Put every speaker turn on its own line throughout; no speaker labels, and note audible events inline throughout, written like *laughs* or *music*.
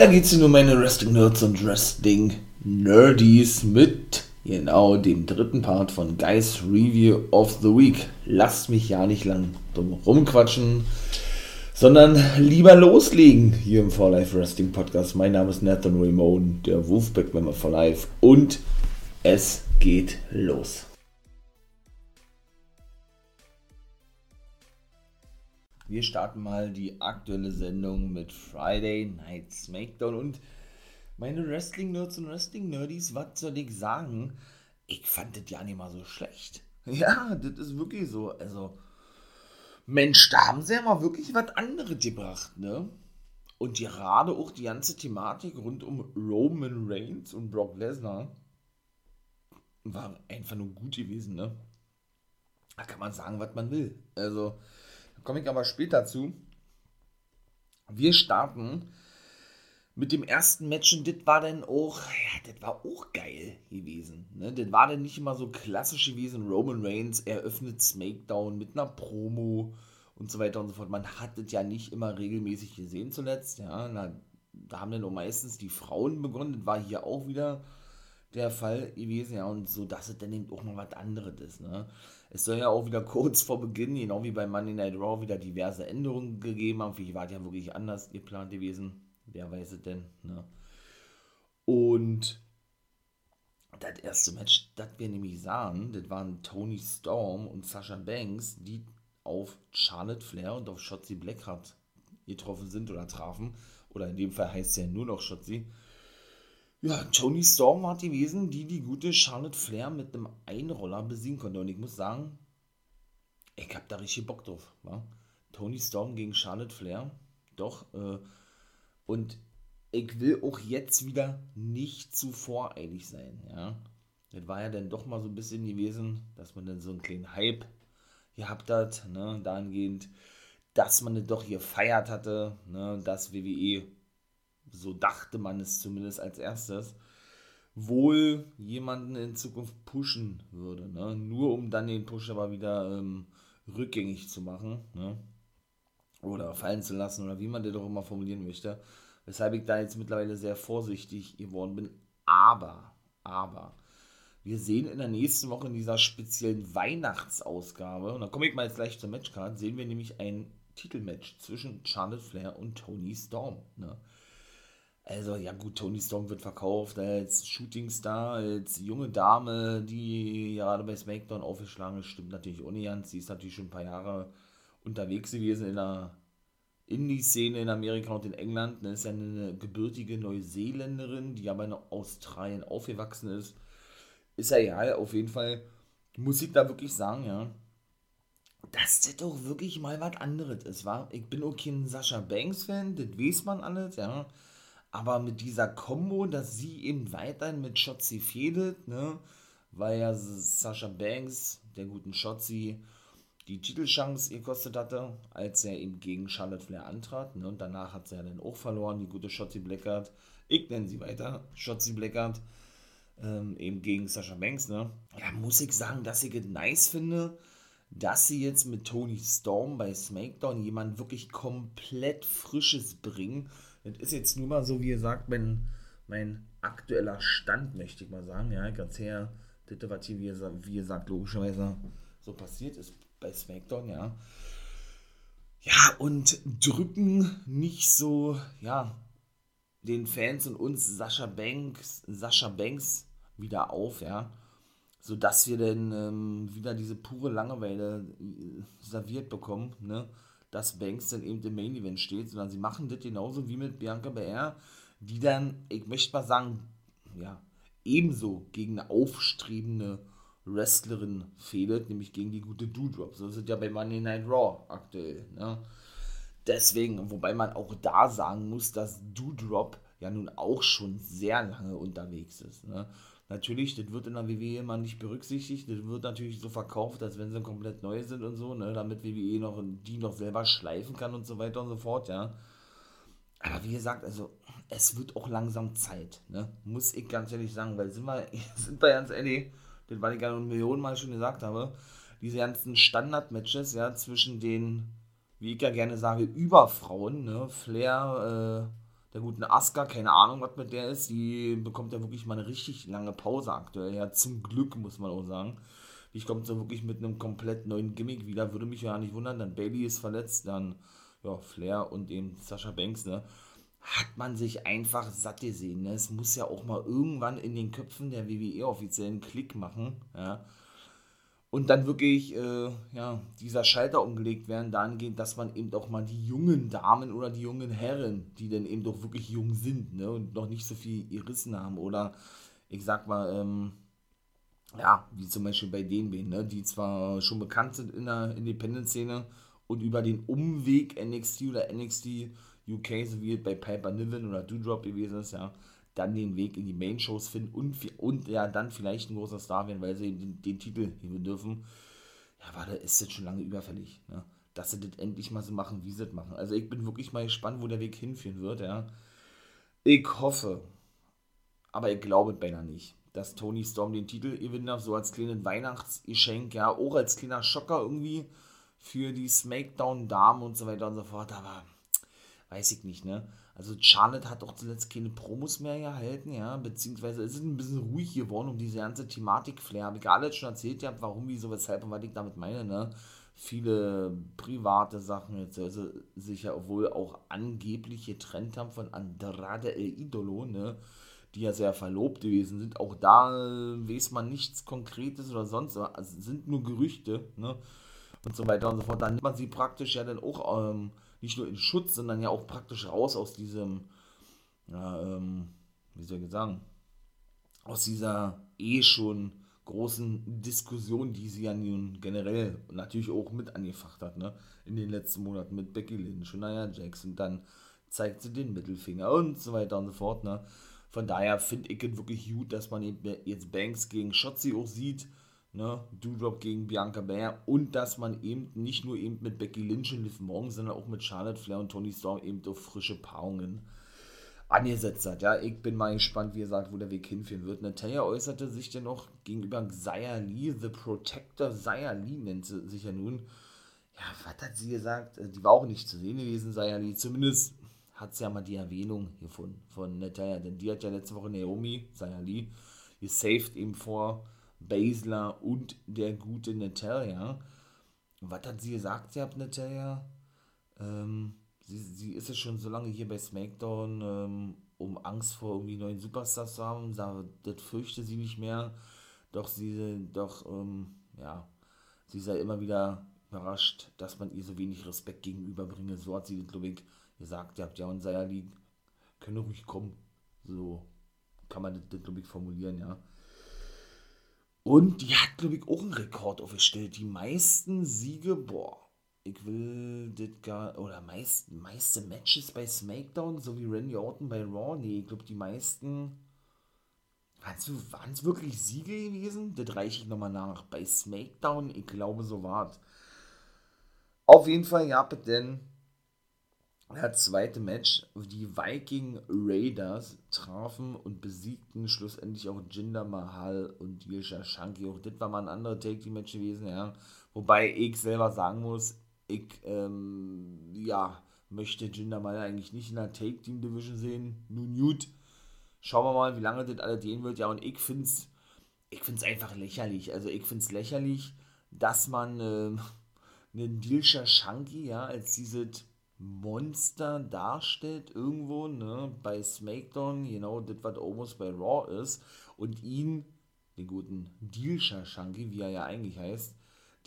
Weiter geht's nur meine Wrestling Nerds und Wrestling Nerdies mit genau dem dritten Part von Guys Review of the Week. Lasst mich ja nicht lang dumm rumquatschen, sondern lieber loslegen hier im For Life Wrestling Podcast. Mein Name ist Nathan Ramon, der Wolfpack Member for Life und es geht los. Wir starten mal die aktuelle Sendung mit Friday Night Smackdown und meine Wrestling-Nerds und Wrestling-Nerdies, was soll ich sagen? Ich fand das ja nicht mal so schlecht. *laughs* Ja, das ist wirklich so. Also, Mensch, da haben sie ja mal wirklich was anderes gebracht, ne? Und gerade auch die ganze Thematik rund um Roman Reigns und Brock Lesnar war einfach nur gut gewesen, ne? Da kann man sagen, was man will. Also, komme ich aber später zu. Wir starten mit dem ersten Match und das war dann auch, ja, das war auch geil gewesen. Ne? Das war dann nicht immer so klassisch gewesen. Roman Reigns eröffnet SmackDown mit einer Promo und so weiter und so fort. Man hat das ja nicht immer regelmäßig gesehen zuletzt. Ja, Na, da haben dann auch meistens die Frauen begonnen. Das war hier auch wieder der Fall gewesen. Ja, und so, dass es dann eben auch mal was anderes ist. Ne? Es soll ja auch wieder *laughs* kurz vor Beginn, genau wie bei Monday Night Raw, wieder diverse Änderungen gegeben haben. Vielleicht war es ja wirklich anders geplant gewesen. Wer weiß es denn? Ne? Und das erste Match, das wir nämlich sahen, das waren Tony Storm und Sasha Banks, die auf Charlotte Flair und auf Shotzi Blackheart getroffen sind oder trafen. Oder in dem Fall heißt es ja nur noch Shotzi. Ja, Tony Storm war gewesen, die die gute Charlotte Flair mit einem Einroller besiegen konnte. Und ich muss sagen, ich hab da richtig Bock drauf. Wa? Tony Storm gegen Charlotte Flair. Doch. Äh, und ich will auch jetzt wieder nicht zu voreilig sein. Ja. Das war ja dann doch mal so ein bisschen gewesen, dass man dann so einen kleinen Hype gehabt hat. Ne, dahingehend, dass man das doch hier feiert hatte. Ne, dass WWE so dachte man es zumindest als erstes, wohl jemanden in Zukunft pushen würde. Ne? Nur um dann den Push aber wieder ähm, rückgängig zu machen. Ne? Oder fallen zu lassen oder wie man das doch immer formulieren möchte. Weshalb ich da jetzt mittlerweile sehr vorsichtig geworden bin. Aber, aber, wir sehen in der nächsten Woche in dieser speziellen Weihnachtsausgabe, und da komme ich mal jetzt gleich zur Matchcard, sehen wir nämlich ein Titelmatch zwischen Charlotte Flair und Tony Storm. Ne? Also, ja gut, Tony Storm wird verkauft als Shootingstar, als junge Dame, die gerade bei SmackDown aufgeschlagen ist. Stimmt natürlich ohne ganz. Sie ist natürlich schon ein paar Jahre unterwegs gewesen in der Indie-Szene in Amerika und in England. Das ist ja eine gebürtige Neuseeländerin, die aber in Australien aufgewachsen ist. Ist ja egal, auf jeden Fall muss ich da wirklich sagen, ja, dass das doch wirklich mal was anderes ist, war. Ich bin auch kein Sascha Banks-Fan, das weiß man alles, ja aber mit dieser Combo, dass sie eben weiterhin mit Shotzi fädelt, ne, weil ja Sasha Banks, der guten Shotzi, die Titelchance gekostet hatte, als er eben gegen Charlotte Flair antrat. Ne, und danach hat sie ja dann auch verloren, die gute Shotzi Blackheart. Ich nenne sie weiter, Shotzi Blackheart. Ähm, eben gegen Sasha Banks. Ne. Ja, muss ich sagen, dass ich es nice finde, dass sie jetzt mit Tony Storm bei SmackDown jemand wirklich komplett Frisches bringen das ist jetzt nur mal so, wie gesagt, mein, mein aktueller Stand, möchte ich mal sagen. Ja, ganz her, das, was hier, wie, gesagt, logischerweise so passiert ist bei SmackDown, ja. Ja, und drücken nicht so, ja, den Fans und uns Sascha Banks, Sascha Banks wieder auf, ja, sodass wir dann ähm, wieder diese pure Langeweile äh, serviert bekommen, ne, dass Banks dann eben im Main Event steht, sondern sie machen das genauso wie mit Bianca Belair, die dann, ich möchte mal sagen, ja, ebenso gegen eine aufstrebende Wrestlerin fehlt, nämlich gegen die gute Doudrop. So sind ja bei Monday Night Raw aktuell. Ne? Deswegen, wobei man auch da sagen muss, dass Doudrop ja nun auch schon sehr lange unterwegs ist. Ne? Natürlich, das wird in der WWE immer nicht berücksichtigt. Das wird natürlich so verkauft, als wenn sie komplett neu sind und so, ne, damit WWE noch die noch selber schleifen kann und so weiter und so fort, ja. Aber wie gesagt, also es wird auch langsam Zeit, ne? Muss ich ganz ehrlich sagen, weil sind wir, *laughs* sind wir ganz ehrlich, das war ich ja eine Million Mal schon gesagt habe, diese ganzen Standard-Matches, ja, zwischen den, wie ich ja gerne sage, Überfrauen, ne, Flair, äh, der guten Asuka, keine Ahnung, was mit der ist. Die bekommt ja wirklich mal eine richtig lange Pause aktuell. Ja, zum Glück, muss man auch sagen. Ich komme so wirklich mit einem komplett neuen Gimmick wieder. Würde mich ja nicht wundern. Dann Bailey ist verletzt, dann ja, Flair und eben Sascha Banks, ne? Hat man sich einfach satt gesehen. Ne? Es muss ja auch mal irgendwann in den Köpfen der WWE offiziellen Klick machen, ja und dann wirklich äh, ja, dieser Schalter umgelegt werden, dahingehend, dass man eben auch mal die jungen Damen oder die jungen Herren, die dann eben doch wirklich jung sind ne, und noch nicht so viel gerissen haben oder ich sag mal, ähm, ja, wie zum Beispiel bei beiden, ne, die zwar schon bekannt sind in der Independent-Szene und über den Umweg NXT oder NXT UK, so wie bei Piper Niven oder Doudrop gewesen ist, ja, dann den Weg in die Main-Shows finden und, und ja dann vielleicht ein großer Star werden, weil sie den, den Titel heben dürfen. Ja, warte, ist jetzt schon lange überfällig, ne? dass sie das endlich mal so machen, wie sie das machen. Also ich bin wirklich mal gespannt, wo der Weg hinführen wird, ja. Ich hoffe, aber ich glaube beinahe nicht, dass Tony Storm den Titel gewinnen darf, so als kleines Weihnachtsgeschenk, ja, auch als kleiner Schocker irgendwie für die Smackdown-Damen und so weiter und so fort, aber weiß ich nicht, ne? Also Charlotte hat auch zuletzt keine Promos mehr gehalten, ja, beziehungsweise es ist ein bisschen ruhig geworden um diese ganze Thematik-Flair. Habe ich alles schon erzählt, ja, warum, wieso, weshalb und was ich damit meine, ne? Viele private Sachen jetzt also sich ja wohl auch angeblich getrennt haben von Andrade El Idolo, ne? Die ja sehr verlobt gewesen sind. Auch da äh, weiß man nichts Konkretes oder sonst, also sind nur Gerüchte, ne? Und so weiter und so fort. Dann nimmt man sie praktisch ja dann auch ähm, nicht nur in Schutz, sondern ja auch praktisch raus aus diesem, ja, ähm, wie soll ich sagen, aus dieser eh schon großen Diskussion, die sie ja nun generell natürlich auch mit angefacht hat, ne, in den letzten Monaten mit Becky Lynch und Nia Jax und dann zeigt sie den Mittelfinger und so weiter und so fort, ne. Von daher finde ich es wirklich gut, dass man jetzt Banks gegen Shotzi auch sieht, ne, Doudrop gegen Bianca Belair und dass man eben nicht nur eben mit Becky Lynch und Liv Morgan, sondern auch mit Charlotte Flair und Tony Storm eben auf frische Paarungen angesetzt hat. Ja, ich bin mal gespannt, wie gesagt, wo der Weg hinführen wird. Natalia äußerte sich denn noch gegenüber Xia Lee, The Protector Xia Lee nennt sie sich ja nun. Ja, was hat sie gesagt? Äh, die war auch nicht zu sehen gewesen, Xia Lee. Zumindest hat sie ja mal die Erwähnung gefunden von Natalia, denn die hat ja letzte Woche Naomi, Xia Lee, gesaved eben vor Basler und der gute Natalia. Was hat sie gesagt, sie hat Natalia? Ähm, sie, sie ist ja schon so lange hier bei SmackDown, ähm, um Angst vor irgendwie neuen Superstars zu haben. Das fürchte sie nicht mehr. Doch sie, doch, ähm, ja, sie sei immer wieder überrascht, dass man ihr so wenig Respekt gegenüberbringe. So hat sie, glaube ich, gesagt. Ihr habt ja und Sayali können ruhig kommen. So kann man das, glaube ich, formulieren, ja. Und die hat, glaube ich, auch einen Rekord aufgestellt. Die meisten Siege, boah, ich will das gar, oder meist, meiste Matches bei SmackDown, so wie Randy Orton bei Raw, nee, ich glaube, die meisten, waren es wirklich Siege gewesen? Das reiche ich nochmal nach. Bei SmackDown, ich glaube, so war es. Auf jeden Fall, ja, denn das zweite Match, die Viking Raiders trafen und besiegten schlussendlich auch Jinder Mahal und Yilsha Shanky. Auch das war mal ein anderer Take-Team-Match gewesen, ja. Wobei ich selber sagen muss, ich, ähm, ja, möchte Jinder Mahal eigentlich nicht in der Take-Team-Division sehen. Nun gut, schauen wir mal, wie lange das alles gehen wird. Ja, und ich finde es ich find's einfach lächerlich. Also ich finde es lächerlich, dass man äh, einen Dilsha Shanky, ja, als dieses Monster darstellt irgendwo, ne, bei SmackDown, genau das, was Almost bei Raw ist, und ihn, den guten Dilsha Shanky, wie er ja eigentlich heißt,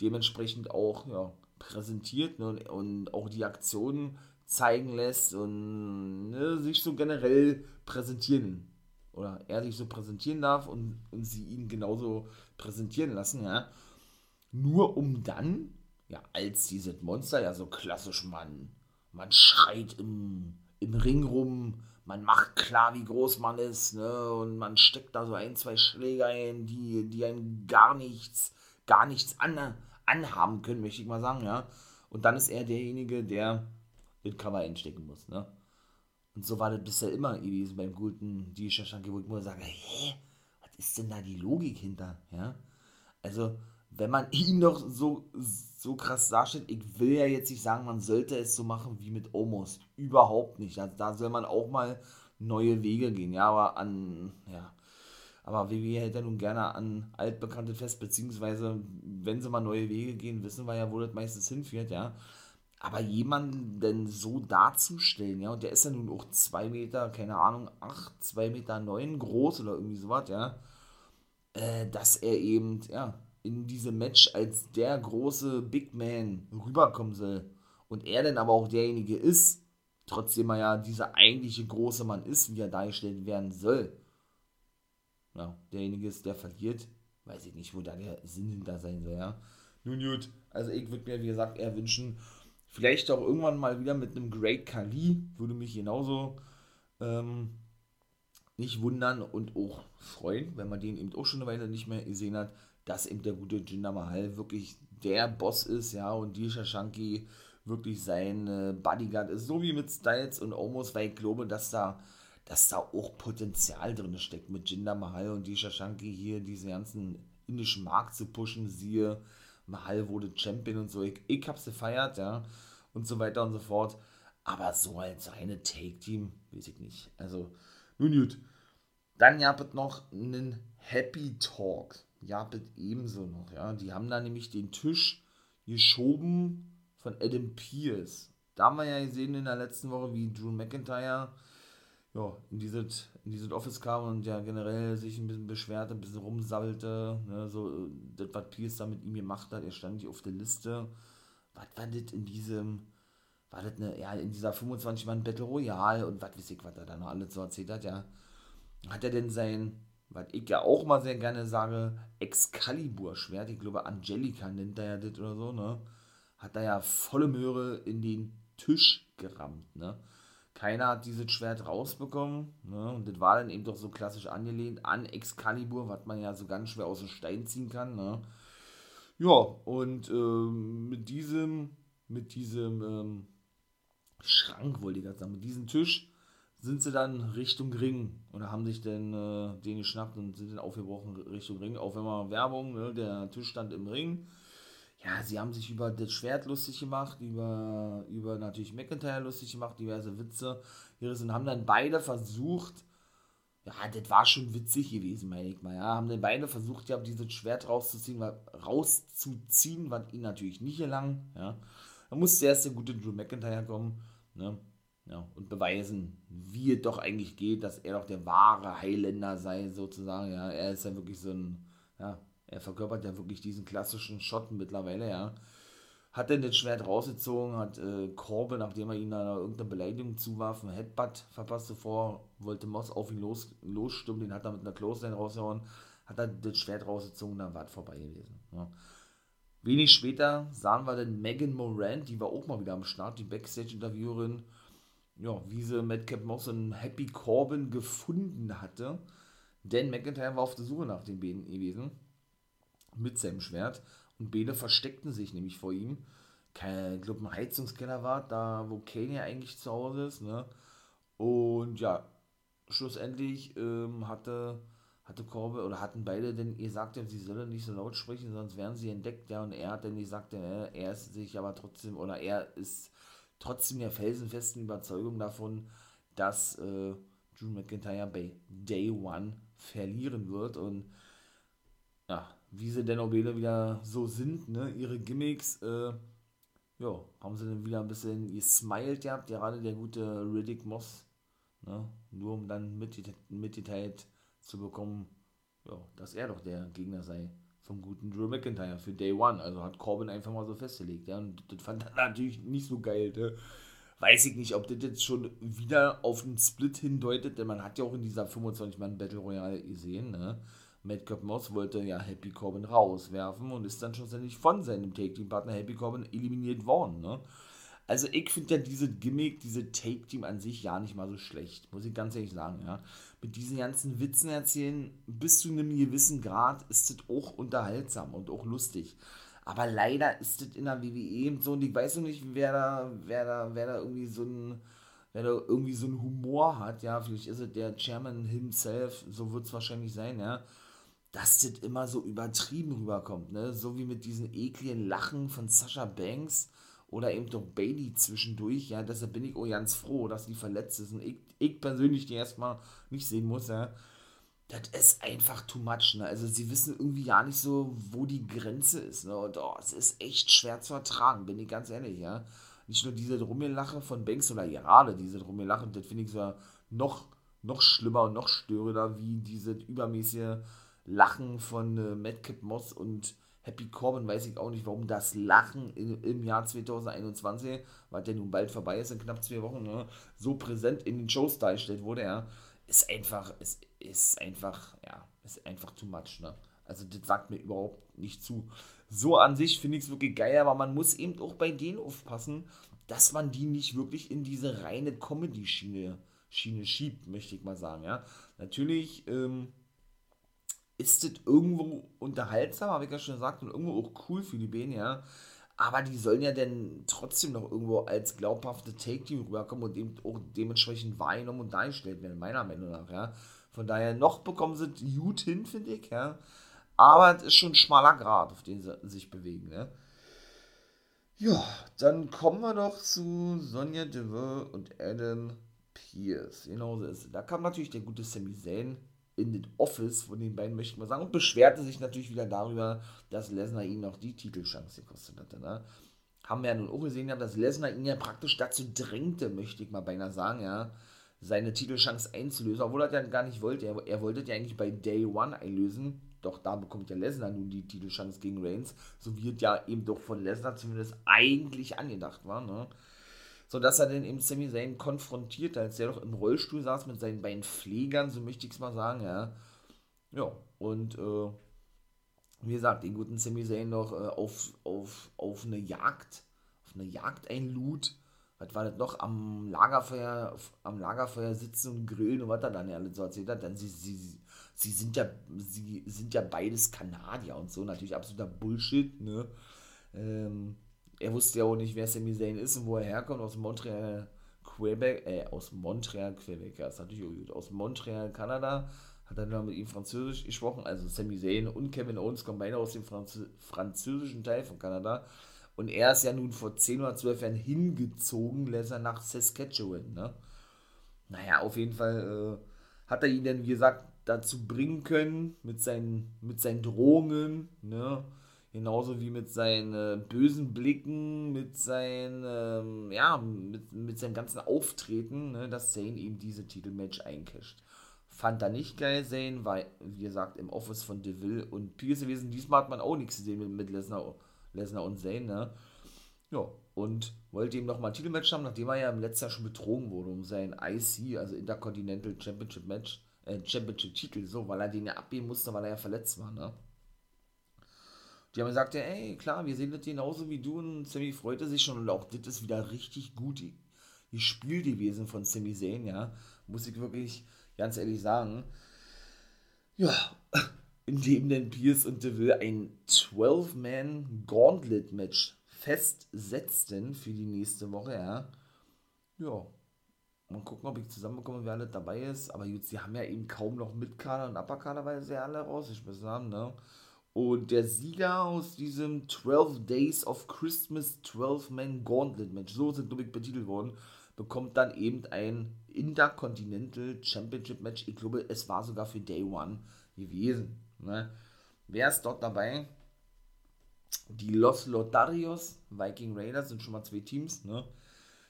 dementsprechend auch, ja, präsentiert ne, und, und auch die Aktionen zeigen lässt und ne, sich so generell präsentieren oder er sich so präsentieren darf und, und sie ihn genauso präsentieren lassen, ja. Nur um dann, ja, als dieses Monster, ja, so klassisch Mann, man schreit im, im Ring rum, man macht klar, wie groß man ist, ne? Und man steckt da so ein, zwei Schläge ein, die, die einem gar nichts, gar nichts an, anhaben können, möchte ich mal sagen, ja. Und dann ist er derjenige, der den Cover einstecken muss, ne? Und so war das bisher immer gewesen beim guten Disha Shanky, wo ich immer sage, hä, was ist denn da die Logik hinter, ja? Also, wenn man *laughs* ihn doch so, so krass darstellt, ich will ja jetzt nicht sagen, man sollte es so machen wie mit Omos. Überhaupt nicht. Also da soll man auch mal neue Wege gehen. Ja, aber an, ja. Aber WWE hält ja nun gerne an altbekannte fest, beziehungsweise, wenn sie mal neue Wege gehen, wissen wir ja, wo das meistens hinführt, ja. Aber jemanden denn so darzustellen, ja, und der ist ja nun auch 2 Meter, keine Ahnung, 8, 2 Meter 9 groß oder irgendwie sowas, ja, äh, dass er eben, ja, in diesem Match als der große Big Man rüberkommen soll und er dann aber auch derjenige ist, trotzdem er ja dieser eigentliche große Mann ist, wie er dargestellt werden soll. Ja, derjenige ist, der verliert, weiß ich nicht, wo da der Sinn hinter sein soll, ja. Nun gut, also ich würde mir, wie gesagt, eher wünschen, Vielleicht auch irgendwann mal wieder mit einem Great Kali, würde mich genauso ähm, nicht wundern und auch freuen, wenn man den eben auch schon eine Weile nicht mehr gesehen hat, dass eben der gute Jinder Mahal wirklich der Boss ist, ja, und Disha Shanky wirklich sein äh, Bodyguard ist, so wie mit Styles und Omos, weil ich glaube, dass da, dass da auch Potenzial drin steckt mit Jinder Mahal und Disha Shanky hier diesen ganzen indischen Markt zu pushen, siehe Mahal wurde Champion und so. Ich, ich hab's gefeiert, ja. Und so weiter und so fort. Aber so als reine Take-Team, weiß ich nicht. Also, nun gut. Dann gab es noch einen Happy Talk. Es ebenso noch, ja. Die haben da nämlich den Tisch geschoben von Adam Pierce. Da haben wir ja gesehen in der letzten Woche, wie Drew McIntyre ja, in dieses in dieses Office kam und ja generell sich ein bisschen beschwerte, ein bisschen rumsabbelte, ne, so das, was Pierce da mit ihm gemacht hat, er stand hier auf der Liste. Was war das in diesem, war das eine, ja, in dieser 25-Mann Battle Royale und was weiß ich, was er da noch alles so erzählt hat, ja. Hat er denn sein, was ich ja auch mal sehr gerne sage, Excalibur-Schwert, ich glaube Angelica nennt er ja das oder so, ne, hat er ja volle Möhre in den Tisch gerammt, ne keiner hat dieses Schwert rausbekommen. Ne? Und das war dann eben doch so klassisch angelehnt an Excalibur, was man ja so ganz schwer aus dem Stein ziehen kann. Ne? Ja, und ähm, mit diesem, mit diesem ähm, Schrank, wollte ich gerade sagen, mit diesem Tisch sind sie dann Richtung Ring oder haben sich dann äh, den geschnappt und sind dann aufgebrochen Richtung Ring. Auch wenn man Werbung, ne? der Tisch stand im Ring ja, sie haben sich über das Schwert lustig gemacht, über, über natürlich McIntyre lustig gemacht, diverse Witze gerissen, haben dann beide versucht, ja, das war schon witzig gewesen, meine ich mal, ja, haben dann beide versucht, ja, dieses Schwert rauszuziehen, rauszuziehen, was ihnen natürlich nicht gelang, ja. Da musste erst der gute Drew McIntyre kommen, ne, ja, und beweisen, wie es doch eigentlich geht, dass er doch der wahre Highlander sei, sozusagen, ja, er ist ja wirklich so ein, ja, er verkörpert ja wirklich diesen klassischen Schotten mittlerweile, ja. Hat dann das Schwert rausgezogen, hat äh, Korbe, nachdem er ihm da irgendeine Beleidigung zuwarf, ein Headbutt verpasst zuvor, wollte Moss auf ihn los, losstimmen, den hat er mit einer Clothesline rausgehauen, hat er das Schwert rausgezogen, dann war es vorbei gewesen. Ja. Wenig später sahen wir dann Megan Moran, die war auch mal wieder am Start, die Backstage-Interviewerin, ja, wie sie Madcap Moss und Happy Corbin gefunden hatte. Denn McIntyre war auf der Suche nach den beiden gewesen mit seinem Schwert und beide versteckten sich nämlich vor ihm. Kein, ich glaube, ein Heizungskeller war, da wo Kane ja eigentlich zu Hause ist, ne? Und ja, schlussendlich ähm, hatte, hatte Korbe oder hatten beide denn gesagt, sie sollen nicht so laut sprechen, sonst werden sie entdeckt, ja, und er hat dann gesagt, er ist sich aber trotzdem, oder er ist trotzdem der felsenfesten Überzeugung davon, dass äh, Drew McIntyre bei Day One verlieren wird. Und ja, wie sie denn auch wieder so sind, ne, ihre Gimmicks, äh, ja, haben sie dann wieder ein bisschen gesmiled gehabt, gerade der gute Riddick Moss, ne, nur um dann mitgeteilt zu bekommen, ja, dass er doch der Gegner sei vom guten Drew McIntyre für Day One. Also hat Corbin einfach mal so festgelegt, ja, und das fand er natürlich nicht so geil, ne. Weiß ich nicht, ob das jetzt schon wieder auf den Split hindeutet, denn man hat ja auch in dieser 25-Mann Battle Royale gesehen, ne, Madcap Moss wollte ja Happy Corbin rauswerfen und ist dann schlussendlich von seinem Take-Team-Partner Happy Corbin eliminiert worden. Ne? Also ich finde ja diese Gimmick, diese Take-Team an sich ja nicht mal so schlecht, muss ich ganz ehrlich sagen. Ja? Mit diesen ganzen Witzen erzählen, bis zu einem gewissen Grad ist das auch unterhaltsam und auch lustig. Aber leider ist das in der WWE so, und ich weiß noch nicht, wer da, wer da, wer da irgendwie so ein wer da irgendwie so einen Humor hat, ja, vielleicht ist es der Chairman himself, so wird es wahrscheinlich sein, ja, dass das immer so übertrieben rüberkommt, ne? So wie mit diesen ekligen Lachen von Sascha Banks oder eben doch Bailey zwischendurch, ja, deshalb bin ich auch ganz froh, dass die verletzt ist und ich, ich persönlich die erstmal nicht sehen muss, ja. Das ist einfach too much, ne? Also sie wissen irgendwie ja nicht so, wo die Grenze ist, ne? Und oh, es ist echt schwer zu ertragen, bin ich ganz ehrlich, ja. Nicht nur diese Rummelache von Banks oder gerade diese Rummelache, das finde ich so noch, noch schlimmer und noch störender, wie diese übermäßige Lachen von äh, Madcap Moss und Happy Corbin, weiß ich auch nicht, warum das Lachen in, im Jahr 2021, weil der nun bald vorbei ist, in knapp zwei Wochen, ne, so präsent in den Shows dargestellt wurde, ja, ist einfach, ist, ist einfach, ja, ist einfach too much, ne. Also das sagt mir überhaupt nicht zu. So an sich finde ich es wirklich geil, aber man muss eben auch bei denen aufpassen, dass man die nicht wirklich in diese reine Comedy-Schiene Schiene schiebt, möchte ich mal sagen, ja. Natürlich, ähm, ist das irgendwo unterhaltsam, habe ich ja schon gesagt, und irgendwo auch cool für die Bene, ja. Aber die sollen ja dann trotzdem noch irgendwo als glaubhafte Take-Team rüberkommen und eben auch dementsprechend wahrgenommen und dargestellt werden, meiner Meinung nach, ja. Von daher noch bekommen sie gut hin, finde ich, ja. Aber es ist schon ein schmaler Grad, auf den sie sich bewegen, ne. Ja, dann kommen wir doch zu Sonja Deville und Adam Pierce. Genau so ist es. Da kam natürlich der gute Sami Zayn in den Office von den beiden, möchte ich mal sagen, und beschwerte sich natürlich wieder darüber, dass Lesnar ihn noch die Titelchance gekostet hatte. Ne? Haben wir ja nun auch gesehen, ja, dass Lesnar ihn ja praktisch dazu drängte, möchte ich mal beinahe sagen, ja, seine Titelchance einzulösen, obwohl er das gar nicht wollte. Er, er wollte ja eigentlich bei Day One einlösen, doch da bekommt ja Lesnar nun die Titelchance gegen Reigns, so wird ja eben doch von Lesnar zumindest eigentlich angedacht war, ne? Sodass er dann eben Sami Zayn konfrontiert, als der doch im Rollstuhl saß mit seinen beiden Pflegern, so möchte ich es mal sagen, ja. Ja, und äh, wie gesagt, den guten Sami Zayn noch äh, auf, auf, auf eine Jagd, auf eine Jagd einlud. Was war das noch? Am Lagerfeuer, am Lagerfeuer sitzen und grillen und was er dann ja alles so erzählt hat. Dann sie, sie, sie sind ja, sie sind ja beides Kanadier und so, natürlich absoluter Bullshit, ne? Ähm, er wusste ja auch nicht, wer Sami Zayn ist und wo er herkommt, aus Montreal, Quebec, äh, aus Montreal, Quebec, ja, ist natürlich auch gut, aus Montreal, Kanada, hat er dann mit ihm Französisch gesprochen, also Sami Zayn und Kevin Owens kommen beide aus dem Franz französischen Teil von Kanada. Und er ist ja nun vor 10 oder 12 Jahren hingezogen, er nach Saskatchewan, ne? Naja, auf jeden Fall äh, hat er ihn dann, wie gesagt, dazu bringen können, mit seinen, mit seinen Drohungen, ne? Genauso wie mit seinen äh, bösen Blicken, mit seinen, ähm, ja, mit, mit seinem ganzen Auftreten, ne, dass Zane ihm diese Titelmatch eincasht. Fand er nicht geil, Zane, weil, wie gesagt, im Office von Deville und Pierce gewesen. Diesmal hat man auch nichts gesehen mit, mit Lesnar, Lesnar und Zane, ne? Ja, und wollte ihm nochmal ein Titelmatch haben, nachdem er ja im letzten Jahr schon betrogen wurde um sein IC, also Intercontinental Championship Match, äh, Championship Titel, so, weil er den ja abgeben musste, weil er ja verletzt war, ne? Die haben gesagt, ey, klar, wir sehen das genauso wie du und Sammy freute sich schon und auch das ist wieder richtig gut gespielt gewesen von Sammy Zayn, ja, muss ich wirklich ganz ehrlich sagen. Ja, indem denn Pierce und Deville ein 12-Man-Gauntlet-Match festsetzten für die nächste Woche, ja. Ja, mal gucken, ob ich zusammenbekomme, wer alle dabei ist, aber gut, sie haben ja eben kaum noch Mitkader und Upperkader, weil sie alle rausgeschmissen haben, ne. Und der Sieger aus diesem 12 Days of Christmas 12-Man Gauntlet Match, so sind glaube ich betitelt worden, bekommt dann eben ein Intercontinental Championship Match. Ich glaube, es war sogar für Day One gewesen. Ne? Wer ist dort dabei? Die Los Lotarios, Viking Raiders sind schon mal zwei Teams. Ne?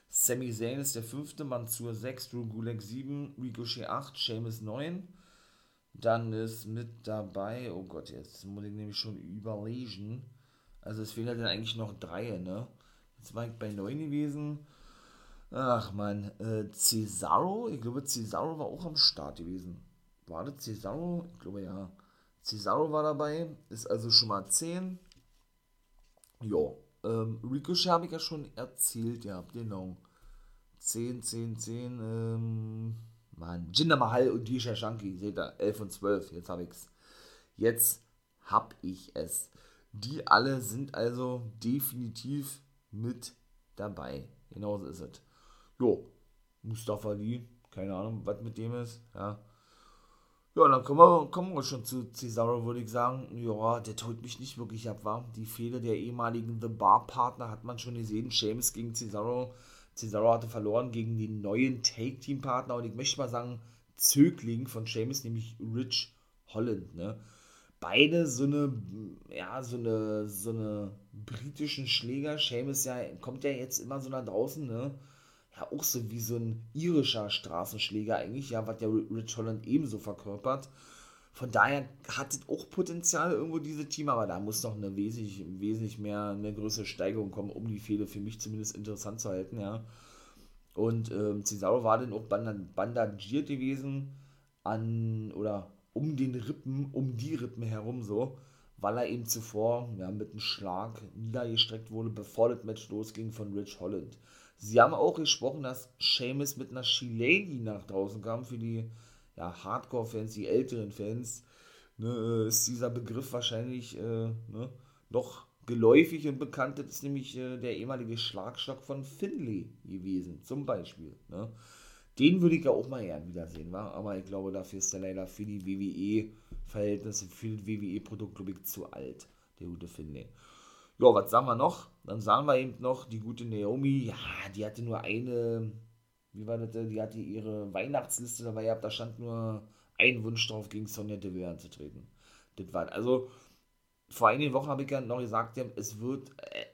Sami Zayn ist der fünfte, Mansur 6, Drew Gulak 7, Ricochet 8, Sheamus 9. Dann ist mit dabei, oh Gott, jetzt muss ich nämlich schon überlegen. Also es fehlen ja dann eigentlich noch drei, ne? Jetzt war ich bei neun gewesen. Ach man, äh, Cesaro, ich glaube Cesaro war auch am Start gewesen. War das Cesaro? Ich glaube ja. Cesaro war dabei, ist also schon mal 10. Ja, ähm, Ricochet habe ich ja schon erzählt, ja, genau. 10, 10, 10, ähm, Mann, Jinder Mahal und Disha Shanki, seht ihr, 11 und 12, jetzt habe ich's. Jetzt hab ich es. Die alle sind also definitiv mit dabei. Genauso ist es. Jo, Mustafa Ali, keine Ahnung, was mit dem ist, ja. Ja, dann kommen wir, kommen wir schon zu Cesaro, würde ich sagen. Ja, der holt mich nicht wirklich ab, war. Die Fehler der ehemaligen The Bar-Partner hat man schon gesehen. Seamus gegen Cesaro. Cesaro hatte verloren gegen den neuen Take-Team-Partner und ich möchte mal sagen, Zögling von Seamus, nämlich Rich Holland, ne? Beide so eine, ja, so eine, so eine britischen Schläger. Seamus ja, kommt ja jetzt immer so nach draußen, ne? ja auch so wie so ein irischer Straßenschläger eigentlich, ja, was der Rich Holland ebenso verkörpert. Von daher hat es auch Potenzial irgendwo diese Team, aber da muss noch eine wesentlich, wesentlich mehr, eine größere Steigerung kommen, um die Fehde für mich zumindest interessant zu halten, ja. Und ähm, Cesaro war dann auch bandagiert gewesen an, oder um den Rippen, um die Rippen herum so, weil er eben zuvor ja, mit einem Schlag niedergestreckt wurde, bevor das Match losging von Rich Holland. Sie haben auch gesprochen, dass Seamus mit einer Shillelagh nach draußen kam für die ja, Hardcore-Fans, die älteren Fans. Ne, äh, ist dieser Begriff wahrscheinlich äh, ne, noch geläufig und bekannt. Das ist nämlich äh, der ehemalige Schlagstock von Finlay gewesen, zum Beispiel. Ne. Den würde ich ja auch mal gern wiedersehen, wa? aber ich glaube, dafür ist er leider für die WWE-Verhältnisse, für das WWE-Produkt, glaube ich, zu alt, der gute Finlay. Ja, was sagen wir noch? Dann sagen wir eben noch, die gute Naomi, ja, die hatte nur eine, wie war das, die hatte ihre Weihnachtsliste dabei gehabt, da stand nur ein Wunsch drauf, gegen Sonja Deville anzutreten. Das war, also, vor einigen Wochen habe ich ja noch gesagt, es wird, äh,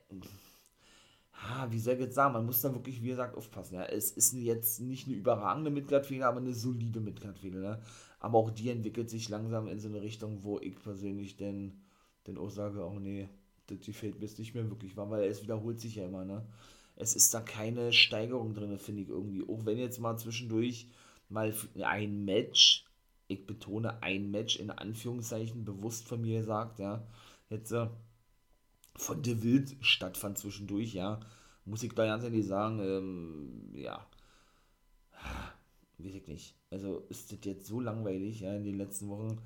wie soll ich jetzt sagen, man muss da wirklich, wie gesagt, aufpassen. Ja. Es ist jetzt nicht eine überragende Midgard-Fehler, aber eine solide Midgard-Fehler. Ne? Aber auch die entwickelt sich langsam in so eine Richtung, wo ich persönlich denn, denn auch sage, oh nee, das gefällt mir jetzt nicht mehr wirklich weil es wiederholt sich ja immer, ne? Es ist da keine Steigerung drin, finde ich irgendwie. Auch wenn jetzt mal zwischendurch mal ein Match, ich betone ein Match in Anführungszeichen bewusst von mir gesagt, ja, jetzt äh, von der Wild stattfand zwischendurch, ja, muss ich da ganz ehrlich sagen, ähm, ja, weiß ich nicht. Also ist das jetzt so langweilig, ja, in den letzten Wochen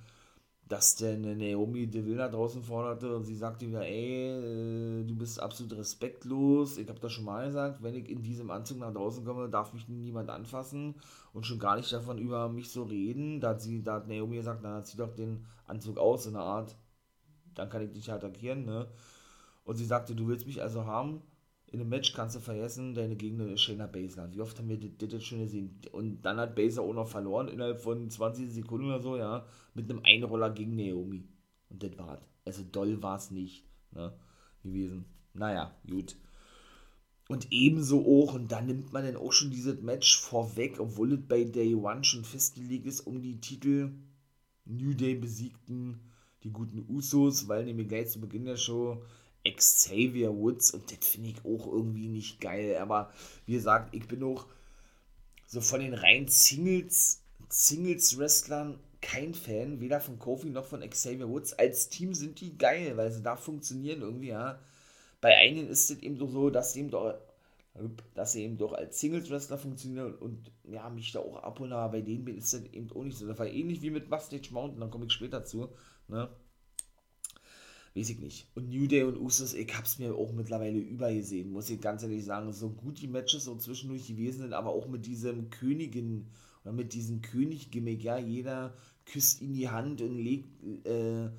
dass der Naomi Deville da draußen forderte und sie sagte wieder, ey, äh, du bist absolut respektlos. Ich habe das schon mal gesagt, wenn ich in diesem Anzug nach draußen komme, darf mich niemand anfassen und schon gar nicht davon über mich so reden. Da hat, sie, da hat Naomi gesagt, na, zieh doch den Anzug aus, in einer Art, dann kann ich dich attackieren, ne? Und sie sagte, du willst mich also haben, in einem Match kannst du vergessen, deine Gegner ist Shayna Baszler. Wie oft haben wir das, das schon gesehen? Und dann hat Baszler auch noch verloren innerhalb von 20 Sekunden oder so, ja, mit einem Einroller gegen Naomi. Und das war's. Also doll war es nicht ne, gewesen. Naja, gut. Und ebenso auch, und dann nimmt man dann auch schon dieses Match vorweg, obwohl es bei Day One schon festgelegt ist, um die Titel New Day besiegten die guten Usos, weil nämlich gleich zu Beginn der Show Xavier Woods und das finde ich auch irgendwie nicht geil. Aber wie gesagt, ich bin auch so von den reinen Singles, Singles-Wrestlern kein Fan, weder von Kofi noch von Xavier Woods. Als Team sind die geil, weil sie da funktionieren irgendwie, ja. Bei einigen ist es eben doch so, dass sie eben doch, dass sie eben doch als Singles-Wrestler funktionieren und ja, mich da auch abholen, aber bei denen ist das eben auch nicht so. Das war ähnlich wie mit Backstage Mountain, dann komme ich später zu, ne weiß ich nicht. Und New Day und Usos, ich hab's mir auch mittlerweile übergesehen, muss ich ganz ehrlich sagen. So gut die Matches so zwischendurch gewesen sind, aber auch mit diesem Königin oder mit diesem König-Gimmick, ja, jeder küsst ihn die Hand und legt, äh,